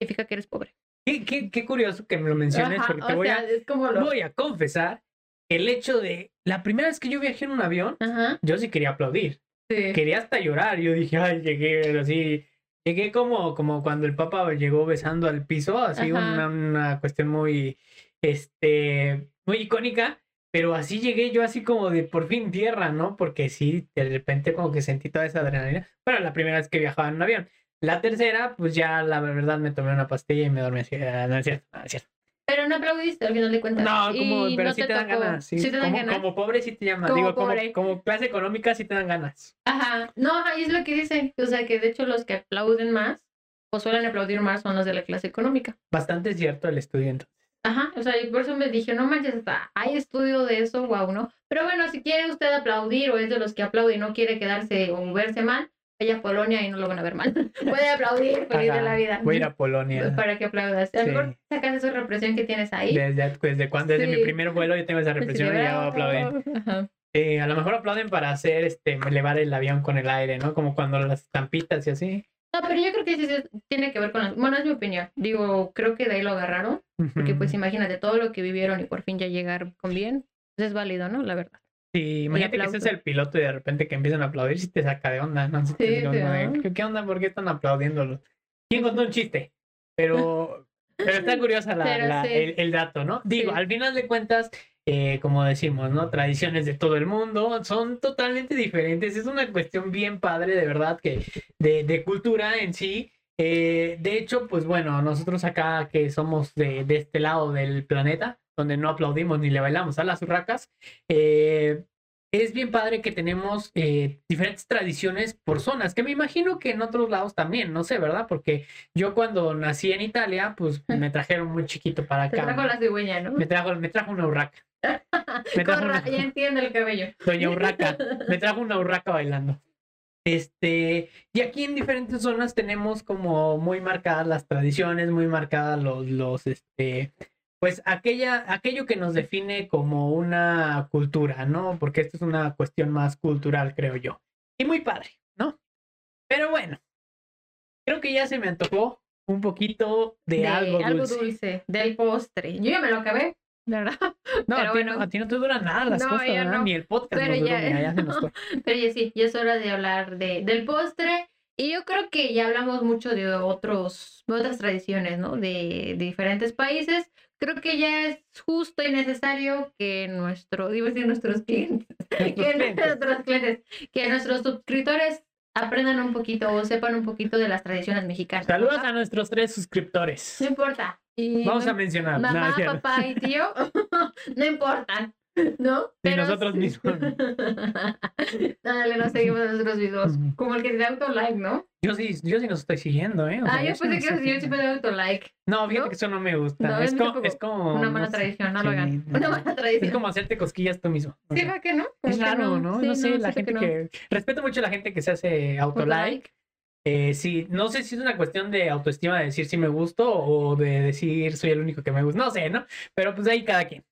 Significa que eres pobre. Qué, qué- qué curioso que me lo menciones, Ajá, porque te voy, sea, a, es como lo... voy a confesar el hecho de la primera vez que yo viajé en un avión, Ajá. yo sí quería aplaudir. Sí. Quería hasta llorar. Yo dije, ay, llegué así. Llegué como, como cuando el Papa llegó besando al piso, así una, una cuestión muy, este, muy icónica. Pero así llegué yo así como de por fin tierra, ¿no? Porque sí, de repente como que sentí toda esa adrenalina. Bueno, la primera vez que viajaba en un avión. La tercera, pues ya la verdad me tomé una pastilla y me dormí así. ah, No es cierto, no es cierto. Pero no aplaudiste al final de cuentas. No, como, pero no sí te, dan ganas. Sí, Sí te dan como, ganas. como pobre sí te llaman. Como Digo, como, como clase económica sí te dan ganas. Ajá. No, ajá, y es lo que dicen. O sea, que de hecho los que aplauden más o suelen aplaudir más son los de la clase económica. Bastante cierto el estudio entonces. Ajá, o sea, y por eso me dije, no manches, hasta hay estudio de eso, wow, ¿no? Pero bueno, si quiere usted aplaudir o es de los que aplaude y no quiere quedarse o verse mal, vaya a Polonia y no lo van a ver mal. (laughs) Puede aplaudir, feliz de Ajá, la vida. Voy a ir a Polonia. Para que aplaudas. A lo Sí. mejor sacas esa represión que tienes ahí. Desde, desde, cuando, desde mi Sí. primer vuelo yo tengo esa represión y ya aplauden. Ajá. Eh, a lo mejor aplauden para hacer, este, elevar el avión con el aire, ¿no? Como cuando las estampitas y así. No, pero yo creo que sí, sí tiene que ver con las... Bueno, es mi opinión. Digo, creo que de ahí lo agarraron. Porque pues imagínate todo lo que vivieron y por fin ya llegar con bien. Pues es válido, ¿no? La verdad. Sí, imagínate que seas aplauso. el piloto y de repente que empiezan a aplaudir si te saca de onda, ¿no? (laughs) Sí, de, ¿no? ¿qué, qué onda? ¿Por qué están aplaudiéndolo? ¿Quién contó un chiste? Pero, (laughs) pero está curiosa la, Pero la- sí. el, el dato, ¿no? Digo, Sí. al final de cuentas, eh, como decimos, ¿no? Tradiciones de todo el mundo son totalmente diferentes. Es una cuestión bien padre, de verdad, que de, de cultura en sí. Eh, de hecho, pues bueno, nosotros acá que somos de, de este lado del planeta, donde no aplaudimos ni le bailamos a las urracas, eh, es bien padre que tenemos eh, diferentes tradiciones por zonas, que me imagino que en otros lados también, no sé, ¿verdad? Porque yo cuando nací en Italia, pues me trajeron muy chiquito para acá. trajo la cigüeña, ¿no? Me trajo, me trajo una urraca. Me trajo Con ra- una- Ya entiende el cabello. Doña Urraca. Me trajo una urraca bailando. Este, y aquí en diferentes zonas tenemos como muy marcadas las tradiciones, muy marcadas los, los, este, pues aquella, aquello que nos define como una cultura, ¿no? Porque esto es una cuestión más cultural, creo yo. Y muy padre, ¿no? Pero bueno, creo que ya se me antojó un poquito de, algo dulce. del postre. Yo ya me lo acabé, ¿verdad? (laughs) No, Pero a, ti, bueno. no, a ti no te duran nada las No, cosas, ya. Ni el podcast Pero nos ya- ya se nos (laughs) fue. Pero ya sí, ya es hora de hablar de, del postre. Y yo creo que ya hablamos mucho de otros, de otras tradiciones, ¿no? De, de diferentes países. Creo que ya es justo y necesario que nuestro, digo decir nuestros clientes, (laughs) que clientes. nuestros clientes, que nuestros suscriptores aprendan un poquito o sepan un poquito de las tradiciones mexicanas. Saludos a nuestros tres suscriptores. No importa. Y Vamos a mencionar. mamá, papá y tío, (laughs) no importan, ¿no? Sí, nosotros mismos. (laughs) Dale, no seguimos videos. Ujú. Como el que se da autolike, ¿no? Yo sí, yo sí nos estoy siguiendo, ¿eh? O sea, Ah, yo sí pensé nos que yo siempre doy autolike. No, fíjate ¿no? que eso no me gusta. No, es, como, es como. Una mala tradición, no lo Sí, hagan. (laughs) Una mala tradición. Es como hacerte cosquillas tú mismo. o Sí, sea, ¿verdad que no? es Como que raro, ¿no? Sí, no sé, la gente que, Respeto mucho a la gente que se hace autolike. Eh, sí, no sé si es una cuestión de autoestima de decir si me gusto o de decir soy el único que me gusta. No sé, ¿no? Pero pues ahí cada quien.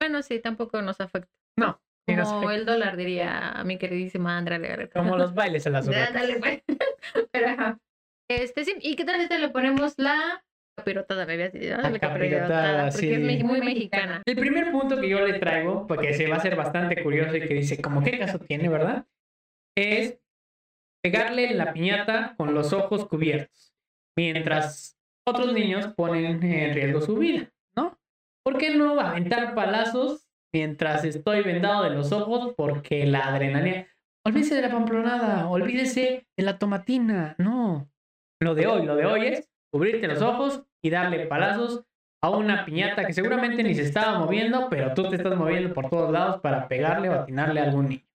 Bueno, sí, tampoco nos afecta. No. Como el dólar, diría mi queridísima Andrea Legarreta. Como los (laughs) bailes a las. Dale, pues. (laughs) Pero, ajá. Este, sí, ¿y qué tal si te le ponemos la capirotada, me habías. La capirotada, porque sí. es muy mexicana. El primer punto que yo le traigo, porque se va a hacer bastante curioso y que dice, como qué caso tiene, ¿verdad? Es pegarle la piñata con los ojos cubiertos, mientras otros niños ponen en riesgo su vida. ¿Por qué no aventar palazos mientras estoy vendado de los ojos? Porque la adrenalina... Olvídese de la pamplonada, olvídese de la tomatina, no. Lo de hoy, lo de hoy es cubrirte los ojos y darle palazos a una piñata que seguramente ni se estaba moviendo, pero tú te estás moviendo por todos lados para pegarle o atinarle a algún niño.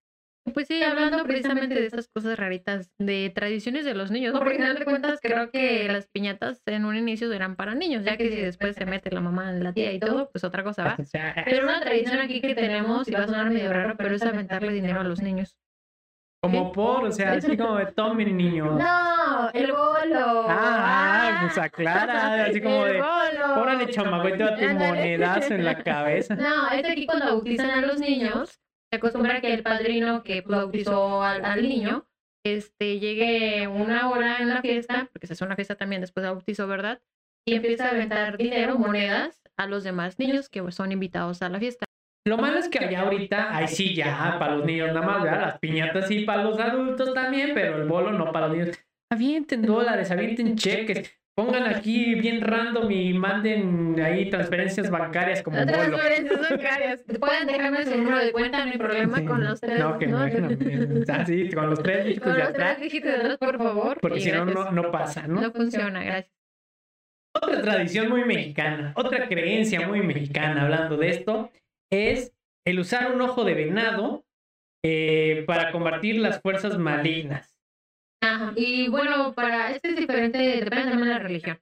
Pues sí, hablando precisamente de esas cosas raritas, de tradiciones de los niños, ¿no? Porque al final de cuentas creo que las piñatas en un inicio eran para niños, ya que si después se mete la mamá, la tía y todo, pues otra cosa va. Pero una tradición aquí que tenemos, y va a sonar medio raro, pero es aventarle dinero a los niños. como por, o sea, así como de tomen niño. (laughs) No, el bolo. Ah, pues aclara, así (laughs) como El de, bolo. órale chamaco, y te va tu monedazo en la (laughs) cabeza. No, es aquí cuando bautizan a los niños, se acostumbra que el padrino que bautizó al, niño, este, llegue una hora en la fiesta, porque se hace una fiesta también después de bautizo, ¿verdad? Y empieza a aventar dinero, monedas, a los demás niños que son invitados a la fiesta. Lo malo es que allá ahorita, ahí sí ya, para los niños nada más. Las piñatas sí para los adultos también, pero el bolo no para los niños. Avienten dólares, avienten cheques, pongan aquí bien random y manden ahí transferencias bancarias como. Transferencias bancarias. Pueden dejarme su número de cuenta, no hay problema Sí. con los tres. No, que no, no, ah, sí, con los tres dígitos Con de los atrás, tres dígitos de atrás, por favor. porque si no, no, no pasa, ¿no? No funciona, gracias. Otra tradición muy mexicana, otra creencia muy mexicana hablando de esto, es el usar un ojo de venado eh, para combatir las fuerzas malignas. Ajá. Y bueno, para este es diferente, depende también de la religión.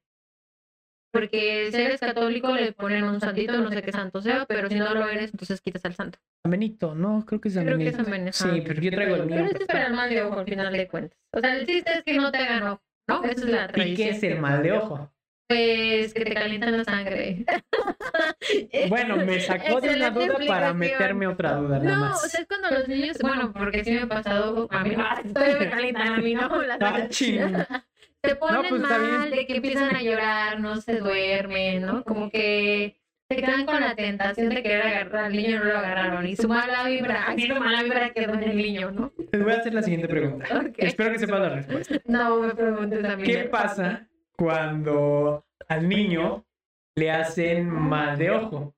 Porque si eres católico le ponen un santito, no sé qué santo sea, pero si no lo eres, entonces quitas al santo. San Benito, no, creo que es San Creo que es. San Benito. Sí, pero yo traigo el mío. Pero este es para el mal de ojo, al final de cuentas. O sea, el chiste es que no te hagan ojo, ¿no? Esa es la ¿Y tradición. qué es el mal de ojo? Pues que te calientan la sangre. (laughs) Bueno, me sacó de una duda para meterme otra duda nada No, más. o sea, es cuando los niños, bueno, porque sí me ha pasado, a mí no, (laughs) todavía me calientan a mí, ¿no? (laughs) La Ah. Se ponen pues, está bien. mal, de que empiezan a llorar, no se duermen, ¿no? Como que se quedan con la tentación de querer agarrar al niño, no lo agarraron. Y su mala vibra, así la mala vibra quedó en el niño, ¿no? Les voy a hacer la siguiente pregunta. Espero que sepas la respuesta. No me preguntes mí. ¿Qué pasa cuando al niño le hacen mal de ojo?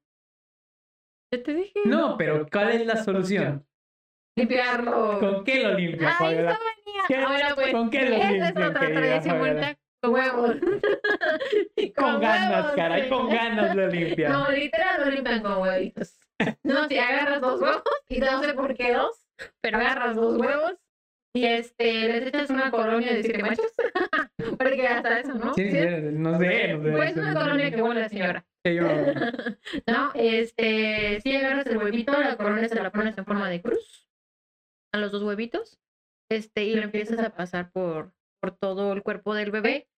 Yo te dije. No, pero ¿cuál es la solución? Limpiarlo. ¿Con qué lo limpia, Ay, Fabiola? ¿Qué- Ahora pues, ¿Con qué lo esa es otra tradición bonita. Con huevos. (laughs) Con ganas, huevos, caray, con ganas lo limpian. No, literal lo limpian con huevitos. No, si agarras dos huevos, y no sé por qué dos, pero agarras dos huevos y este, les echas una colonia de siete machos. (laughs) Porque hasta eso, ¿no? Sí, ¿Sí? no sé, no sé. Pues una colonia que huele a señora. Sí, yo- (laughs) No, este, si agarras el huevito, la colonia se la pones en forma de cruz a los dos huevitos, este, y lo empiezas a pasar por, por todo el cuerpo del bebé.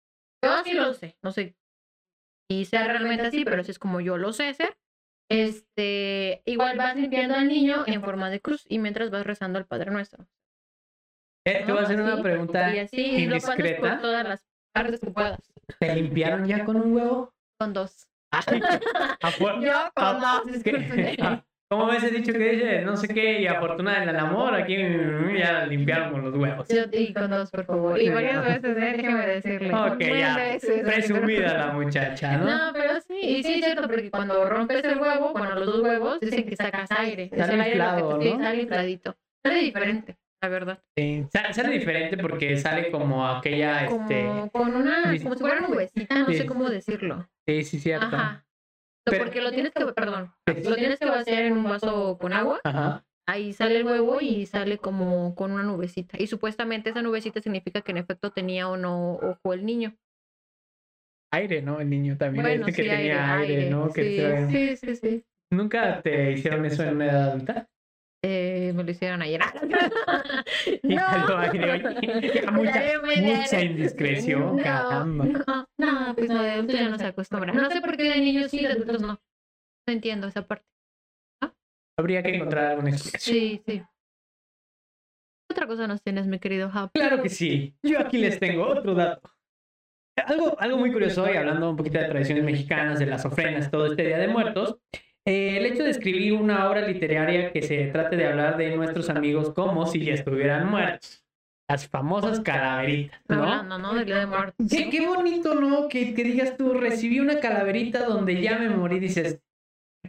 Yo así lo sé, no sé si sea realmente así, pero así es como yo lo sé hacer. Este, igual vas limpiando al niño en forma de cruz y mientras vas rezando al Padre Nuestro. Eh, te voy a hacer una pregunta indiscreta. por todas las partes que puedas. ¿Te limpiaron ya con un huevo? Con dos. Ay, (laughs) afu- Yo con ah, dos, ¿qué? discúlpeme. (laughs) Ah, ¿Cómo ves el dicho que dice no sé qué y afortunada en el amor? Aquí ya limpiaron con los huevos. Yo y con dos, por favor. Y varias veces, ¿eh? déjeme decirle. Ok, ya. veces, Presumida la (laughs) muchacha, ¿no? No, pero sí, y sí es cierto, porque cuando rompes el huevo, bueno, los dos huevos, dicen que sacas aire. Es Sale el aire lo que inflado, te- sí, ¿no? sale infladito. Sale diferente, la verdad. Sí, sale diferente porque sale como aquella, Como este... con una, como si fuera una nubecita, no Sí. sé cómo decirlo. Sí, sí, cierto. Ajá. Pero- Porque lo tienes que, perdón, Sí. lo tienes que vaciar en un vaso con agua, Ajá. ahí sale el huevo y sale como con una nubecita. Y supuestamente esa nubecita significa que en efecto tenía o no ojo el niño. Aire, ¿no? El niño también. Bueno, este que sí, tenía aire, ¿no? Que sí, se- sí, sí, sí. ¿Nunca te hicieron eso en una edad adulta? Eh, me lo hicieron ayer. (laughs) (laughs) Híjalo, no. (laughs) mucha, mucha indiscreción, No, caramba. No, no, pues no, de adultos ya no se acostumbra. No sé por qué de niños sí, de adultos no. No entiendo esa parte. Habría que encontrar alguna explicación. Sí, sí. ¿Qué otra cosa nos tienes, mi querido Hap? Claro que sí. Yo aquí les tengo otro dato. Algo, algo muy curioso, y hablando un poquito de tradiciones mexicanas, de las ofrendas, todo este Día de Muertos, eh, el hecho de escribir una obra literaria que se trate de hablar de nuestros amigos como si ya estuvieran muertos. Las famosas calaveritas, ¿no? Hablando, ¿no? Del Día de Muertos. Qué, qué bonito, ¿no? Que, que digas tú, recibí una calaverita donde ya me morí, dices,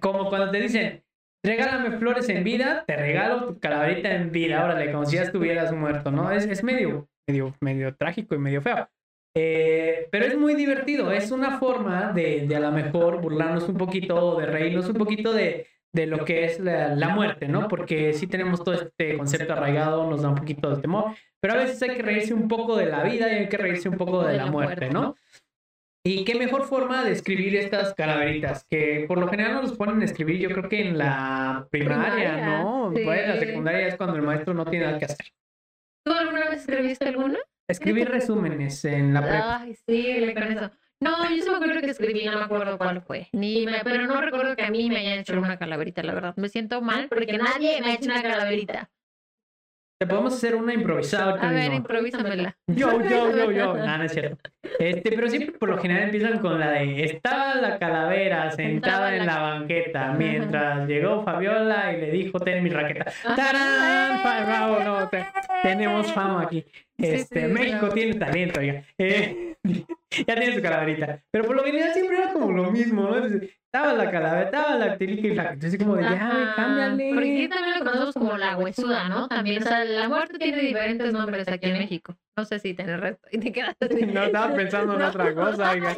como cuando te dicen, regálame flores en vida, te regalo tu calaverita en vida, órale, como si ya estuvieras muerto, ¿no? Es, es medio, medio, medio trágico y medio feo. Eh, pero es muy divertido, es una forma de, de a lo mejor burlarnos un poquito, de reírnos un poquito de, de lo que es la, la muerte, ¿no? Porque sí tenemos todo este concepto arraigado, nos da un poquito de temor, pero a veces hay que reírse un poco de la vida y hay que reírse un poco de la muerte, ¿no? Y qué mejor forma de escribir estas calaveritas, que por lo general no los ponen a escribir, yo creo que en la primaria, ¿no? sí. Pues la secundaria es cuando el maestro no tiene nada que hacer. ¿Tú alguna vez escribiste alguna? Escribir resúmenes en la prepa. Ay, sí, con eso. No, yo sí me acuerdo que escribí, no me acuerdo cuál fue. Ni me, pero no recuerdo que a mí me hayan hecho una calaverita, la verdad. Me siento mal porque nadie me ha hecho una calaverita. Te podemos hacer una improvisada. A ver, improvísamela. Yo, yo, yo, yo. (laughs) No, no es cierto. Este, pero siempre por lo general empiezan con la de estaba la calavera sentada en la banqueta mientras llegó Fabiola y le dijo ten mi raqueta. ¡Tarán! No, te- tenemos fama aquí. Este, sí, México tiene talento, oiga. (laughs) Eh, ya tiene su calaverita. Pero por lo general siempre era como lo mismo, ¿no? Entonces, Estaba la calavera, estaba la actilica y la. Entonces, como de ya, güey, cámbiale. Porque aquí también lo conocemos como la huesuda, ¿no? También, o sea, la muerte tiene diferentes nombres aquí en México. No sé si tenés resto y te quedaste. (laughs) No, estaba pensando en otra cosa, (laughs) oiga.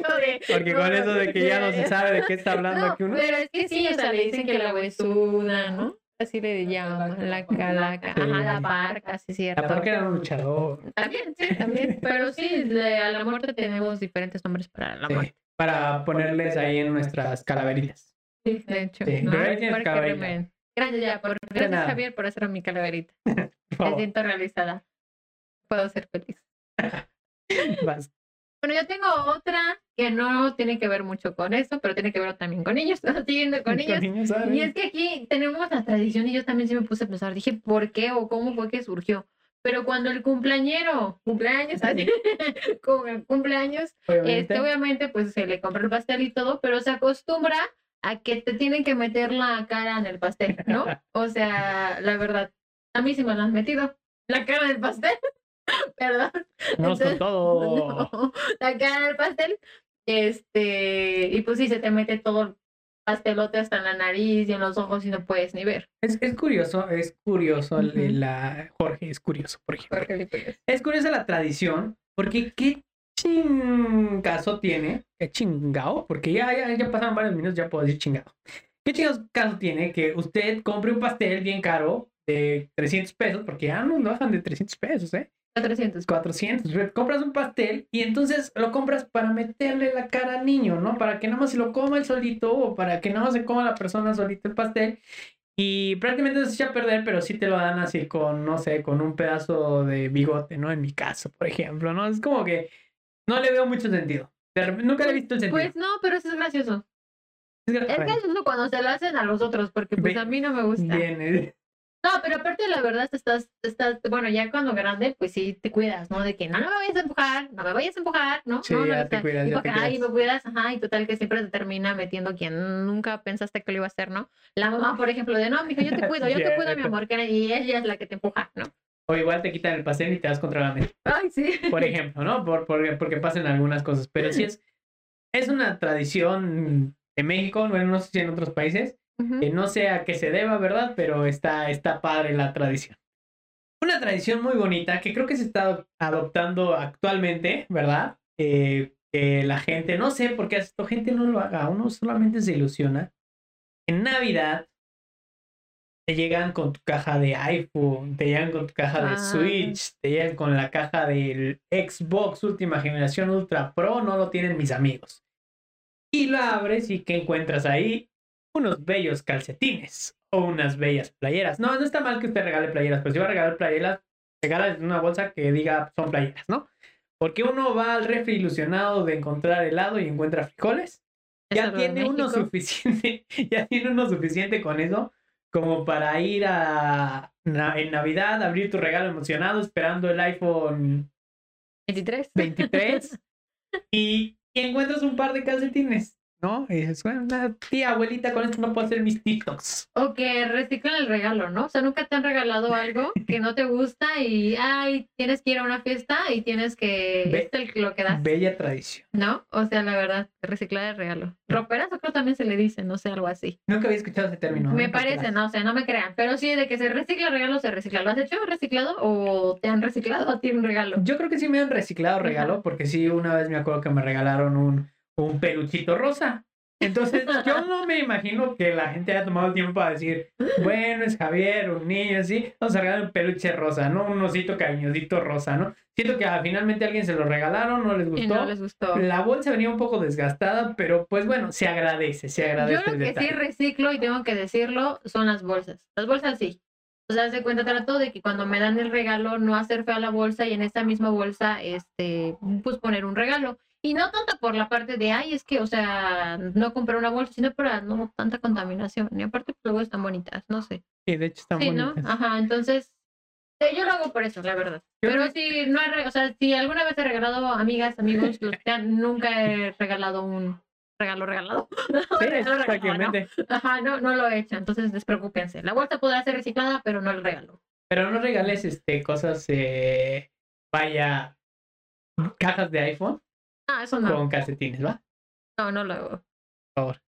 Porque con eso de que ya no se sabe de qué está hablando No, aquí uno. pero es que sí, o sea, le dicen que la huesuda, ¿no? Así le llaman, la calaca, Sí. ajá, la parca, sí, cierto. La parca era un luchador. También, sí, también. (laughs) Pero sí, de- a la muerte tenemos diferentes nombres para la Sí, muerte. para ponerles ahí en nuestras calaveritas. Sí, de hecho. Sí, ¿no? pero ahí tienes Para que calaverita. remen. Gracias, ya, por, gracias nada. Javier por hacer mi calaverita. (laughs) Me siento realizada. Puedo ser feliz. (laughs) vas. Bueno, yo tengo otra que no tiene que ver mucho con eso, pero tiene que ver también con niños. (laughs) Siguiendo con niños, ¿sabes? Y es que aquí tenemos la tradición y yo también sí me puse a pensar, dije, ¿por qué o cómo fue que surgió? Pero cuando el cumpleañero, cumpleaños, así, (laughs) con el cumpleaños, Obviamente. este, obviamente, pues se le compra el pastel y todo, pero se acostumbra a que te tienen que meter la cara en el pastel, ¿no? (laughs) O sea, la verdad, a mí sí me la han metido, la cara en el pastel, perdón. Con Entonces, todo. no, la cara en el pastel, este, y pues sí, se te mete todo el pastelote hasta en la nariz y en los ojos y no puedes ni ver. Es, es curioso, es curioso, Ujú. la, Jorge es curioso, por ejemplo. Es curiosa la tradición, porque qué chingazo tiene, qué chingao, porque ya, ya, ya pasaron varios minutos, ya puedo decir chingado. ¿Qué chingados caso tiene que usted compre un pastel bien caro de 300 pesos, porque ya no bajan de 300 pesos, ¿eh? 400. 400, re- compras un pastel y entonces lo compras para meterle la cara al niño, ¿no? Para que nada más se lo coma él solito o para que nada más se coma la persona solito el pastel y prácticamente se echa a perder, pero sí te lo dan así con, no sé, con un pedazo de bigote, ¿no? En mi caso, por ejemplo, ¿no? Es como que no le veo mucho sentido. Nunca le he visto el sentido. Pues no, pero eso es gracioso. Es gracioso cuando se lo hacen a los otros, porque pues a mí no me gusta. bien, eh, No, pero aparte la verdad estás, estás, bueno, ya cuando grande, pues sí te cuidas, ¿no? De que no, no me vayas a empujar, no me vayas a empujar, ¿no? Sí, no, no, ya te cuidas, y ya Ay, me cuidas, ajá, y total que siempre te termina metiendo quien nunca pensaste que lo iba a hacer, ¿no? La mamá, por ejemplo, de no, mija, yo te (laughs) cuido, yo te cuido, mi amor, que y ella es la que te empuja, ¿no? O igual te quitan el pastel y te das contra la mesa. Ay, sí. por ejemplo, ¿no? Por, por- porque pasan algunas cosas. Pero sí es, es una tradición de México, no, no sé si en otros países, Que no sé a qué se deba, ¿verdad? Pero está, está padre la tradición. Una tradición muy bonita que creo que se está adoptando actualmente, ¿verdad? Eh, la gente, no sé por qué esto gente no lo haga, uno solamente se ilusiona. En Navidad te llegan con tu caja de iPhone, te llegan con tu caja de Ah. Switch, te llegan con la caja del Xbox última generación Ultra Pro, no lo tienen mis amigos. Y la abres y ¿qué encuentras ahí? Unos bellos calcetines o unas bellas playeras. No, no está mal que usted regale playeras, pero si va a regalar playeras, regala una bolsa que diga son playeras, ¿no? Porque uno va al refri ilusionado de encontrar helado y encuentra frijoles Es ya tiene uno suficiente, (laughs) ya tiene uno suficiente con eso como para ir a en Navidad, abrir tu regalo emocionado esperando el iPhone 23. 23 (laughs) y, y encuentras un par de calcetines, ¿no? Y bueno, una tía, abuelita, con esto no puedo hacer mis TikToks. O que reciclan el regalo, ¿no? O sea, nunca te han regalado algo que no te gusta y, ay, tienes que ir a una fiesta y tienes que, es el- lo que das, Bella tradición. ¿no? O sea, la verdad, reciclar el regalo. Roperazo creo también se le dice, no sé, algo así. Nunca había escuchado ese término. Me parece, no, o sea, no me crean, pero sí, de que se recicla el regalo, se recicla. ¿Lo has hecho reciclado o te han reciclado a ti un regalo? Yo creo que sí me han reciclado regalo, porque sí, una vez me acuerdo que me regalaron un, un peluchito rosa. Entonces, yo no me imagino que la gente haya tomado el tiempo para decir, bueno, es Javier, un niño así, vamos a regalar un peluche rosa, ¿no? Un osito cariñosito rosa, ¿no? Siento que ah, finalmente a alguien se lo regalaron, no les Y gustó. no les gustó. La bolsa venía un poco desgastada, pero pues bueno, se agradece, se agradece Yo lo que sí reciclo y tengo que decirlo son las bolsas. Las bolsas sí. O sea, se cuenta trato de que cuando me dan el regalo no hacer fea la bolsa y en esta misma bolsa este pues poner un regalo. Y no tanto por la parte de, ay, es que, o sea, no comprar una bolsa, sino para no tanta contaminación. Y aparte, pues, luego están bonitas, no sé. Sí, de hecho están Sí, ¿no? bonitas. Ajá, entonces, Sí, yo lo hago por eso, la verdad. Yo Pero si no he, o sea, si alguna vez he regalado amigas, amigos, los (laughs) que han- nunca he regalado un regalo regalado. (laughs) Sí, regalo, prácticamente. ¿no? Ajá, no, no lo he hecho, entonces despreocúpense. La bolsa podrá ser reciclada, pero no el regalo. Pero no regales este cosas, eh, vaya, cajas de iPhone Ah, eso no. con calcetines, ¿va? No, no lo hago. Por favor.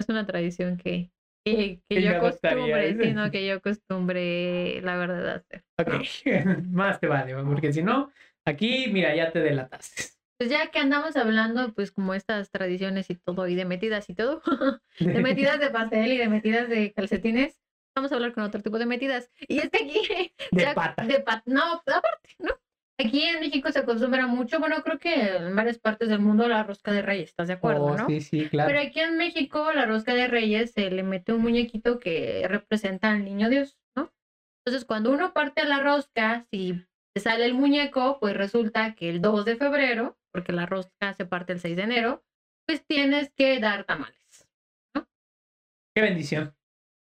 Es una tradición que, que, que yo acostumbre, sino que yo acostumbre, la verdad, hacer. Ok, (laughs) más te vale, ¿va? porque si no, aquí, mira, ya te delataste. Pues ya que andamos hablando, pues como estas tradiciones y todo, y de metidas y todo, (laughs) de (laughs) metidas de pastel y de metidas de calcetines, vamos a hablar con otro tipo de metidas. Y es que aquí... De ya- pata. De pat- no, aparte, ¿no? Aquí en México se acostumbra mucho, bueno, creo que en varias partes del mundo la rosca de reyes, ¿estás de acuerdo, Oh, no? Sí, sí, claro. Pero aquí en México la rosca de reyes se le mete un muñequito que representa al niño Dios, ¿no? Entonces cuando uno parte la rosca, si te sale el muñeco, pues resulta que el 2 de febrero, porque la rosca se parte el 6 de enero, pues tienes que dar tamales. Qué bendición.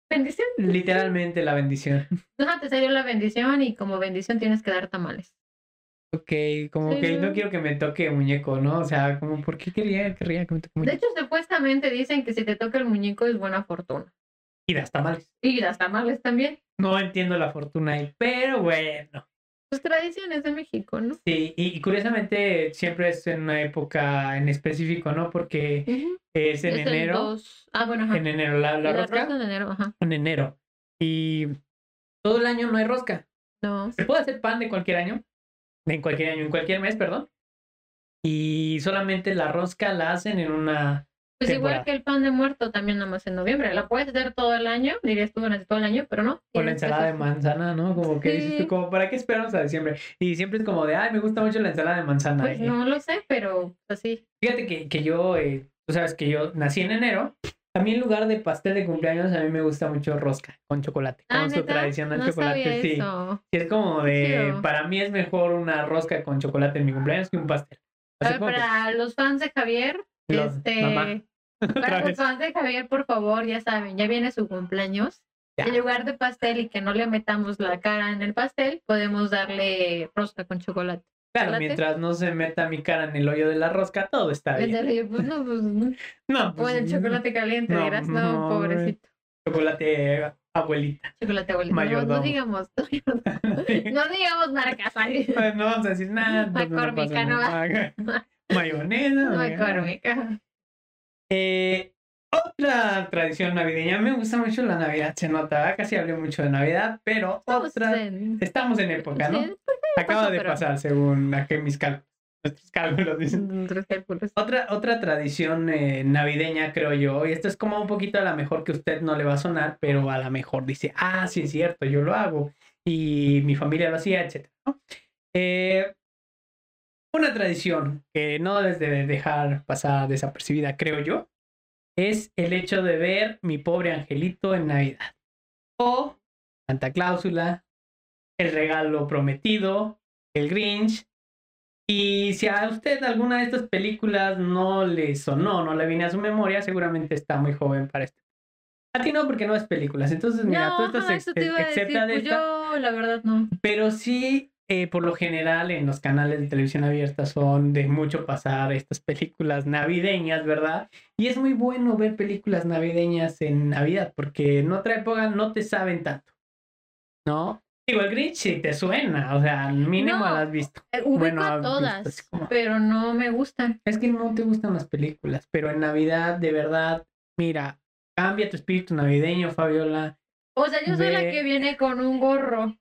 Bendición. Literalmente la bendición. (laughs) Ajá, te salió la bendición y como bendición tienes que dar tamales. Ok, como Sí, que no. quiero que me toque muñeco, ¿no? O sea, como, ¿por qué quería, querría que me toque De muñeco? hecho, supuestamente dicen que si te toca el muñeco es buena fortuna. Y das tamales. Y las tamales también. No entiendo la fortuna ahí, pero bueno. Pues tradiciones de México, ¿no? Sí, y, y curiosamente siempre es en una época en específico, ¿no? Porque Ujú. es en Es enero. dos- Ah, bueno, ajá. En enero, la, la Y rosca. en enero, ajá. En enero. Y todo el año no hay rosca. No. Se puede hacer pan de cualquier año. En cualquier año, en cualquier mes, perdón. Y solamente la rosca la hacen en una. Pues igual temporada. que el pan de muerto también nada más en noviembre. La puedes hacer todo el año, dirías tú durante todo el año, pero no. O la ensalada de manzana, ¿no? Como que dices Sí. tú, como, ¿para qué esperamos a diciembre? Y siempre es como de, ay, me gusta mucho la ensalada de manzana. Pues Y no lo sé, pero así. Fíjate que, que yo, eh, tú sabes que yo nací en enero. A mí en lugar de pastel de cumpleaños, a mí me gusta mucho rosca con chocolate. Ah, Con su tradicional no chocolate, sabía sí. eso. Es como de, Chido. para mí es mejor una rosca con chocolate en mi cumpleaños que un pastel. A ver, que para los fans de Javier, Los- este, mamá. para (laughs) los fans de Javier, por favor, ya saben, ya viene su cumpleaños. Ya. En lugar de pastel y que no le metamos la cara en el pastel, podemos darle rosca con chocolate. Claro, chocolate. mientras no se meta mi cara en el hoyo de la rosca, todo está bien. Yo, pues no, pues no. (laughs) No, O pues, en el chocolate caliente, no, dirás, no, pobrecito. chocolate abuelita. Chocolate abuelito. No, no digamos, no digamos marcas ahí. (laughs) no vamos a decir nada. entonces no nada. (laughs) Mayonesa. McCormick. Eh, otra tradición navideña. Me gusta mucho la Navidad, se nota. Casi hablé mucho de Navidad, pero Estamos otra. en- Estamos en época, ¿no? Sí, pues, Acaba pasó, de pero- pasar, según aquí mis cálculos. Nuestros cálculos dicen. mm, cálculos. Otra, otra tradición eh, navideña, creo yo, y esto es como un poquito a la mejor que usted no le va a sonar, pero a la mejor dice, ah, sí es cierto, yo lo hago, y mi familia lo hacía, etc. ¿no? Eh, una tradición que no debes de dejar pasar desapercibida, creo yo, es el hecho de ver mi pobre angelito en Navidad. O Santa Cláusula, el regalo prometido, el Grinch, y si a usted alguna de estas películas no le sonó, no le viene a su memoria, seguramente está muy joven para esto. A ti no, porque no ves películas. Entonces, mira, tú no, estás ajá, ex- decir. excepta de Pues esta. yo, la verdad, no. Pero sí, eh, por lo general, en los canales de televisión abierta son de mucho pasar estas películas navideñas, ¿verdad? Y es muy bueno ver películas navideñas en Navidad, porque en otra época no te saben tanto. ¿No? Digo, el Grinch sí te suena, o sea, mínimo No. lo has visto. Eh, Ubico Bueno, a visto todas, así como- pero no me gustan. Es que no te gustan las películas, pero en Navidad, de verdad, mira, cambia tu espíritu navideño, Fabiola. O sea, yo soy la que viene con un gorro.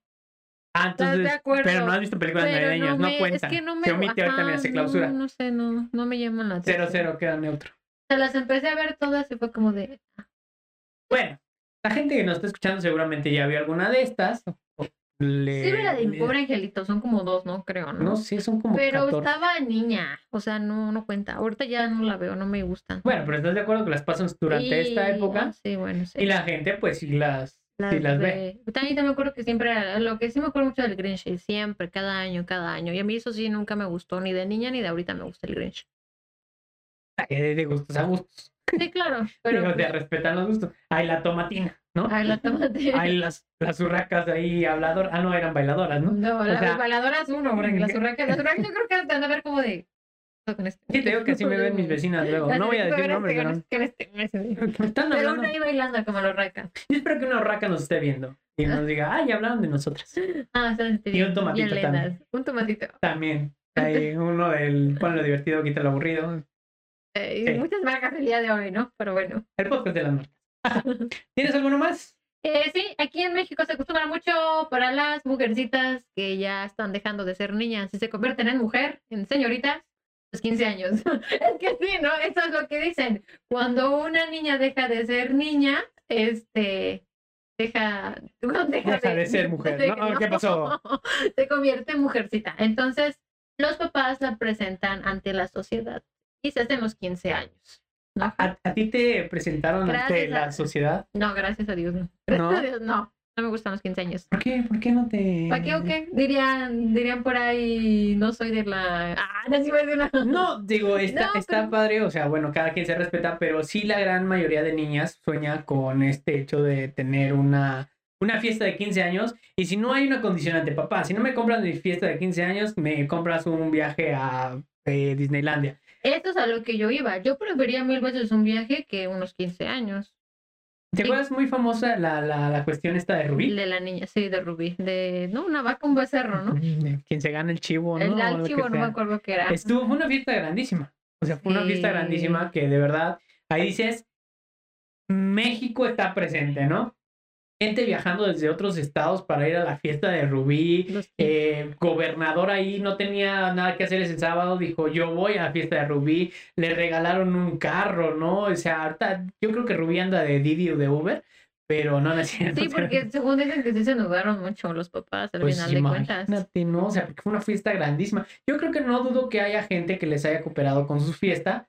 Ah, ¿Estás de entonces, acuerdo? pero no has visto películas navideñas, no, me- cuentan. Es que no me se ajá, no, clausura. No, sé, no, no me llaman la Cero, atención. cero, queda neutro. Se las empecé a ver todas y fue como de. Bueno, la gente que nos está escuchando seguramente ya vio alguna de estas. le- Sí, la de mi pobre angelito, son como dos, ¿no? Creo, ¿no? No sé, son como pero 14. estaba niña, o sea, no, no cuenta. Ahorita ya no la veo, no me gustan. Bueno, pero ¿estás de acuerdo que las pasan durante esta época? ah, sí, bueno, sí. Y la gente, pues, sí las, Las sí las ve. ve. También me acuerdo que siempre, lo que sí me acuerdo mucho del Grinch, y siempre, cada año, cada año. Y a mí eso sí nunca me gustó, ni de niña ni de ahorita me gusta el Grinch. Ay, de gustos a gustos. Sí, claro, (laughs) pero Digo, te pues, respetan los gustos. Ay, la tomatina. ¿no? Ay, la tomate. Hay las, las urracas ahí habladoras. Ah, no, eran bailadoras, ¿no? No, O la sea- bailadora es uno, (laughs) porque las urracas, las urracas yo creo que van a ver como de... con este- Sí, te digo que (laughs) así me ven mis vecinas luego. No voy a decir nombres. Este, con este, con este. Están Pero una ahí bailando como la urraca. Yo espero que una urraca nos esté viendo y nos (laughs) diga, ay, hablaron de nosotras. Ah, están Y un tomatito bien también. Un tomatito. También. (laughs) Hay uno del pon lo divertido, quita lo aburrido. Eh, Sí. Muchas marcas el día de hoy, ¿no? Pero bueno. El podcast de las marcas. ¿Tienes alguno más? Eh, sí, aquí en México se acostumbra mucho para las mujercitas que ya están dejando de ser niñas y se convierten en mujer, en señoritas, los 15 años. (laughs) es que sí, ¿no? Eso es lo que dicen. Cuando una niña deja de ser niña, este deja, (laughs) Deja de ser mujer, ¿no? ¿Qué pasó? (laughs) Se convierte en mujercita. Entonces, los papás la presentan ante la sociedad y se hacen los 15 años. ¿no? ¿A, a ti te presentaron ante la sociedad? No, gracias a Dios, no. Gracias ¿No? a Dios, no. No me gustan los 15 años. ¿Por qué? ¿Por qué no te...? ¿Para qué o qué? Dirían, dirían por ahí, no soy de la... Ah, no soy de la... No, digo, (laughs) está, No, está pero- padre, o sea, bueno, cada quien se respeta, pero sí la gran mayoría de niñas sueña con este hecho de tener una, una fiesta de 15 años. Y si no hay una condicionante, papá, si no me compras mi fiesta de 15 años, me compras un viaje a eh, Disneylandia. Esto es a lo que yo iba. Yo prefería mil veces un viaje que unos 15 años. ¿Te acuerdas muy famosa la, la, la cuestión esta de Rubí? De la niña, sí, de Rubí. De, no, una vaca, un becerro, ¿no? Quien se gana el chivo, ¿no? El O lo archivo, que no me acuerdo qué era. Estuvo, fue una fiesta grandísima. O sea, fue una fiesta grandísima que de verdad, ahí dices, México está presente, ¿no? Gente viajando desde otros estados para ir a la fiesta de Rubí. Eh, gobernador ahí no tenía nada que hacer ese sábado, dijo yo voy a la fiesta de Rubí, le regalaron un carro, ¿no? O sea, ahorita yo creo que Rubí anda de Didi o de Uber, pero no, no es cierto. Sí, porque según dicen que sí se nudaron mucho los papás al Pues final de cuentas. imagínate, ¿no? O sea, porque fue una fiesta grandísima. Yo creo que no dudo que haya gente que les haya cooperado con su fiesta,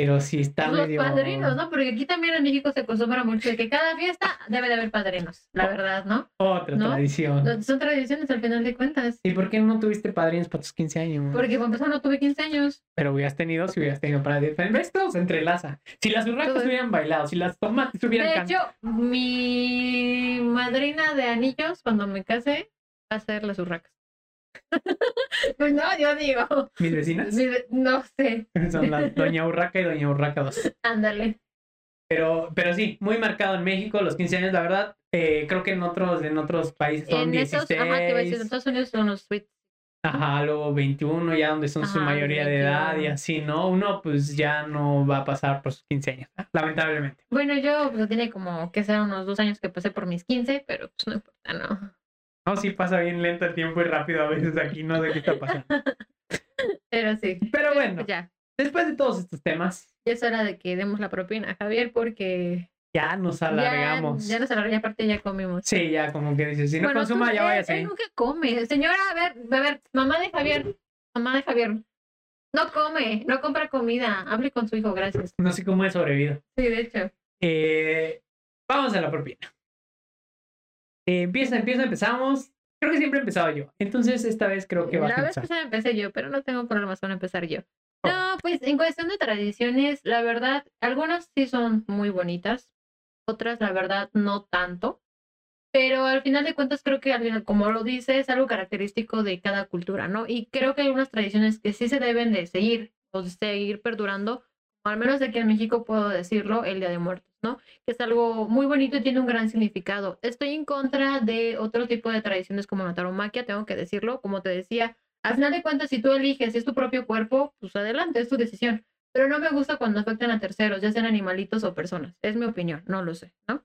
pero sí está Los medio... padrinos, ¿no? Porque aquí también en México se acostumbra mucho de que cada fiesta debe de haber padrinos, la verdad, ¿no? Otra ¿No? tradición. Son tradiciones al final de cuentas. ¿Y por qué no tuviste padrinos para tus 15 años? Porque para empezar no tuve 15 años. Pero hubieras tenido si hubieras tenido para... ¿Ves? Todo se entrelaza. Si las urracas hubieran bailado, si las tomates hubieran De hecho, mi madrina de anillos, cuando me case, va a ser las urracas. Pues (laughs) no, yo digo. Mis vecinas No sé, (laughs) son las Doña Urraca y Doña Urraca 2. ándale. Pero, pero sí, muy marcado en México los 15 años, la verdad. eh, creo que en otros, en otros países son En esos, 16. ajá, te iba a decir, en Estados Unidos son los sweets. Ajá, luego 21 ya donde son su Ajá, mayoría de edad y 21. así, ¿no? Uno pues ya no va a pasar por sus 15 años, ¿no? lamentablemente. Bueno, yo pues, tiene como que ser unos dos años que pasé por mis 15, pero pues no importa, ¿no? No, sí pasa bien lento el tiempo y rápido a veces aquí, no sé qué está pasando. (laughs) Pero sí. Pero bueno, ya, después de todos estos temas, ya es hora de que demos la propina a Javier porque ya nos ya, alargamos. ya nos alargamos, aparte ya comimos. Sí, ya como que dices, si no Bueno, consuma, tú- ya él- váyase. Él nunca come. Señora, a ver, a ver, mamá de Javier, mamá de Javier, no come, no compra comida. Hable con su hijo, gracias. No sé cómo he sobrevivido. Sí, de hecho. Eh, vamos a la propina. Eh, empieza, empieza, empezamos. Creo que siempre he empezado yo. Entonces esta vez creo que La a vez empezar. pasada empecé yo, pero no tengo problemas con empezar yo. Oh. No, pues en cuestión de tradiciones, la verdad, algunas sí son muy bonitas, otras, la verdad, no tanto. Pero al final de cuentas, creo que al final, como lo dice, es algo característico de cada cultura, ¿no? Y creo que hay unas tradiciones que sí se deben de seguir o de seguir perdurando, o al menos de aquí en México puedo decirlo, el Día de Muertos, ¿no? Que es algo muy bonito y tiene un gran significado. Estoy en contra de otro tipo de tradiciones como la taromaquia, tengo que decirlo, como te decía, al final de cuentas, si tú eliges, si es tu propio cuerpo, pues adelante, es tu decisión. Pero no me gusta cuando afectan a terceros, ya sean animalitos o personas. Es mi opinión, no lo sé, ¿no?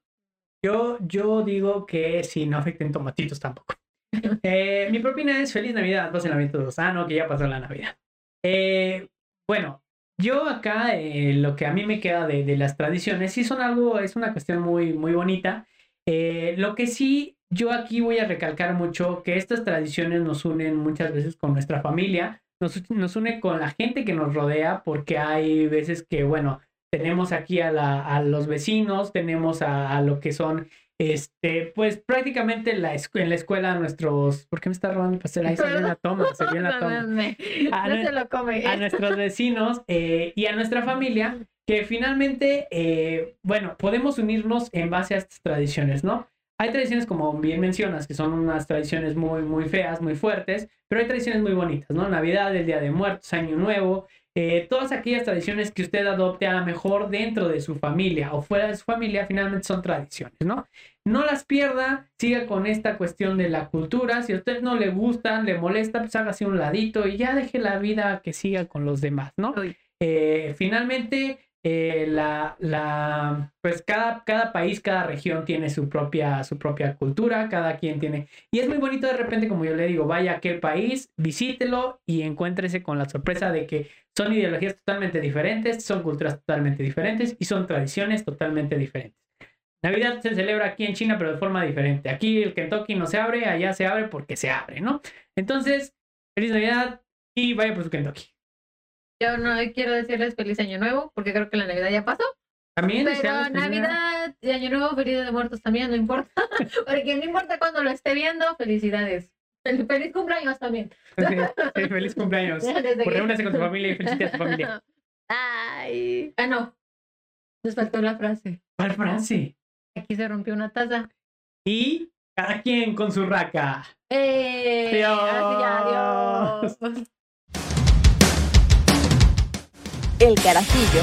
Yo, yo digo que si no afecten tomatitos tampoco. (laughs) Eh, mi propina es feliz Navidad, pasen la vida todos. Ah, no, que ya pasó la Navidad. Eh, bueno, yo acá eh, lo que a mí me queda de, de las tradiciones, sí son algo, es una cuestión muy, muy bonita. Eh, lo que sí, yo aquí voy a recalcar mucho que estas tradiciones nos unen muchas veces con nuestra familia, nos, nos une con la gente que nos rodea, porque hay veces que, bueno, tenemos aquí a, la, a los vecinos, tenemos a, a lo que son, este, pues prácticamente la en la escuela nuestros, ¿por qué me está robando el pastel? Ahí la toma, la (laughs) toma. Perdóname, no no- se lo come. A nuestros vecinos eh, y a nuestra familia, que finalmente, eh, bueno, podemos unirnos en base a estas tradiciones, ¿no? Hay tradiciones, como bien mencionas, que son unas tradiciones muy, muy feas, muy fuertes, pero hay tradiciones muy bonitas, ¿no? Navidad, el Día de Muertos, Año Nuevo, eh, todas aquellas tradiciones que usted adopte a lo mejor dentro de su familia o fuera de su familia, finalmente son tradiciones, ¿no? No las pierda, siga con esta cuestión de la cultura. Si a usted no le gustan, le molesta, pues hágase un ladito y ya deje la vida que siga con los demás, ¿no? Eh, finalmente, eh, la, la, pues cada, cada país, cada región tiene su propia, su propia cultura, cada quien tiene... Y es muy bonito de repente, como yo le digo, vaya a aquel país, visítelo y encuéntrese con la sorpresa de que son ideologías totalmente diferentes, son culturas totalmente diferentes y son tradiciones totalmente diferentes. Navidad se celebra aquí en China, pero de forma diferente. Aquí el Kentucky no se abre, allá se abre porque se abre, ¿no? Entonces, feliz Navidad y vaya por su Kentucky. Yo no quiero decirles feliz año nuevo, porque creo que la Navidad ya pasó. También Pero Navidad y año nuevo, feliz de muertos también, no importa. (laughs) porque no importa cuando lo esté viendo, felicidades. Fel- Feliz cumpleaños también. Sí, feliz cumpleaños. (laughs) Pues reúnase con su familia y felicite a su familia. (laughs) Ay. Ah, no. Nos faltó la frase. ¿Cuál frase? Aquí se rompió una taza. Y cada quien con su raca. ¡Eh! Ya, adiós. El carajillo